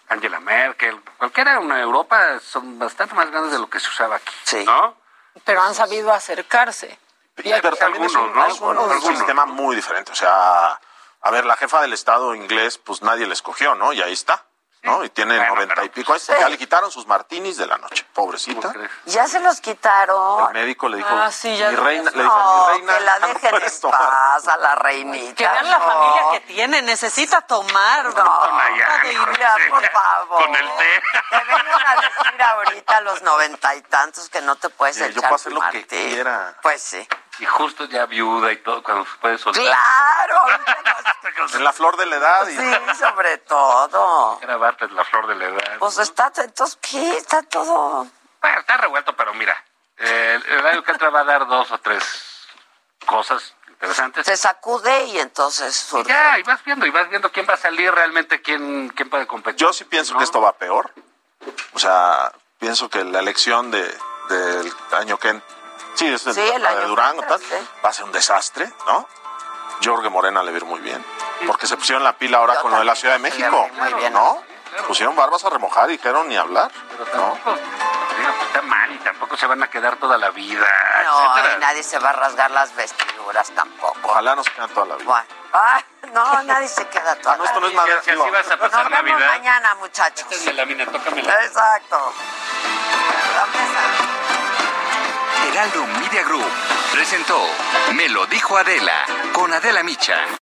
Angela Merkel, cualquiera en Europa son bastante más grandes de lo que se usaba aquí, ¿no? Pero han sabido acercarse. Es un, algunos, ¿no? es un sistema muy diferente. O sea, a ver, la jefa del Estado inglés, pues nadie le escogió, ¿no? Y ahí está. ¿No? Y tiene noventa y pico años. Ya le quitaron sus martinis de la noche, pobrecita. Ya se los quitaron. El médico le dijo, Ah, sí, ya mi reina, le dijo, No, mi reina, que la *laughs* no dejen en puedes tomar". paz a la reinita. Que vean la no. familia que tiene, necesita tomar. No, de mira, por favor. Con el té. Te vengan a decir ahorita a los noventa y tantos que no te puedes Yo echar puedo hacer tu lo que quiera. Pues sí. Y justo ya viuda y todo, cuando se puede soltar. Claro. En *laughs* la flor de la edad. Y... Sí, sobre todo. Grabarte en la flor de la edad. Pues está, entonces, ¿qué? Está todo... Bueno, está revuelto, pero mira, eh, el año que entra va a dar dos o tres cosas interesantes. Se sacude y entonces Y surge. ya, y vas viendo, y vas viendo quién va a salir realmente, quién, quién puede competir. Yo sí pienso que esto va peor. O sea, pienso que la elección de, del año que... en- Sí, es Sí, el la año de Durango, entra, tal, sí. va a ser un desastre, ¿no? Jorge Morena le va a ir muy bien. Porque se pusieron la pila ahora Yo con lo de la Ciudad de México. muy bien. ¿No? Pusieron barbas a remojar y dijeron ni hablar. ¿no? Digo, pues está mal y tampoco se van a quedar toda la vida, No, etcétera. y nadie se va a rasgar las vestiduras tampoco. Ojalá nos quedan toda la vida. Bueno, ay, no, nadie se queda toda No, esto no la es vida. Si así vas a pasar Nos vemos Navidad. mañana, muchachos. Esta es melamina, tócamela. Exacto. La mesa. Heraldo Media Group presentó Me lo dijo Adela con Adela Micha.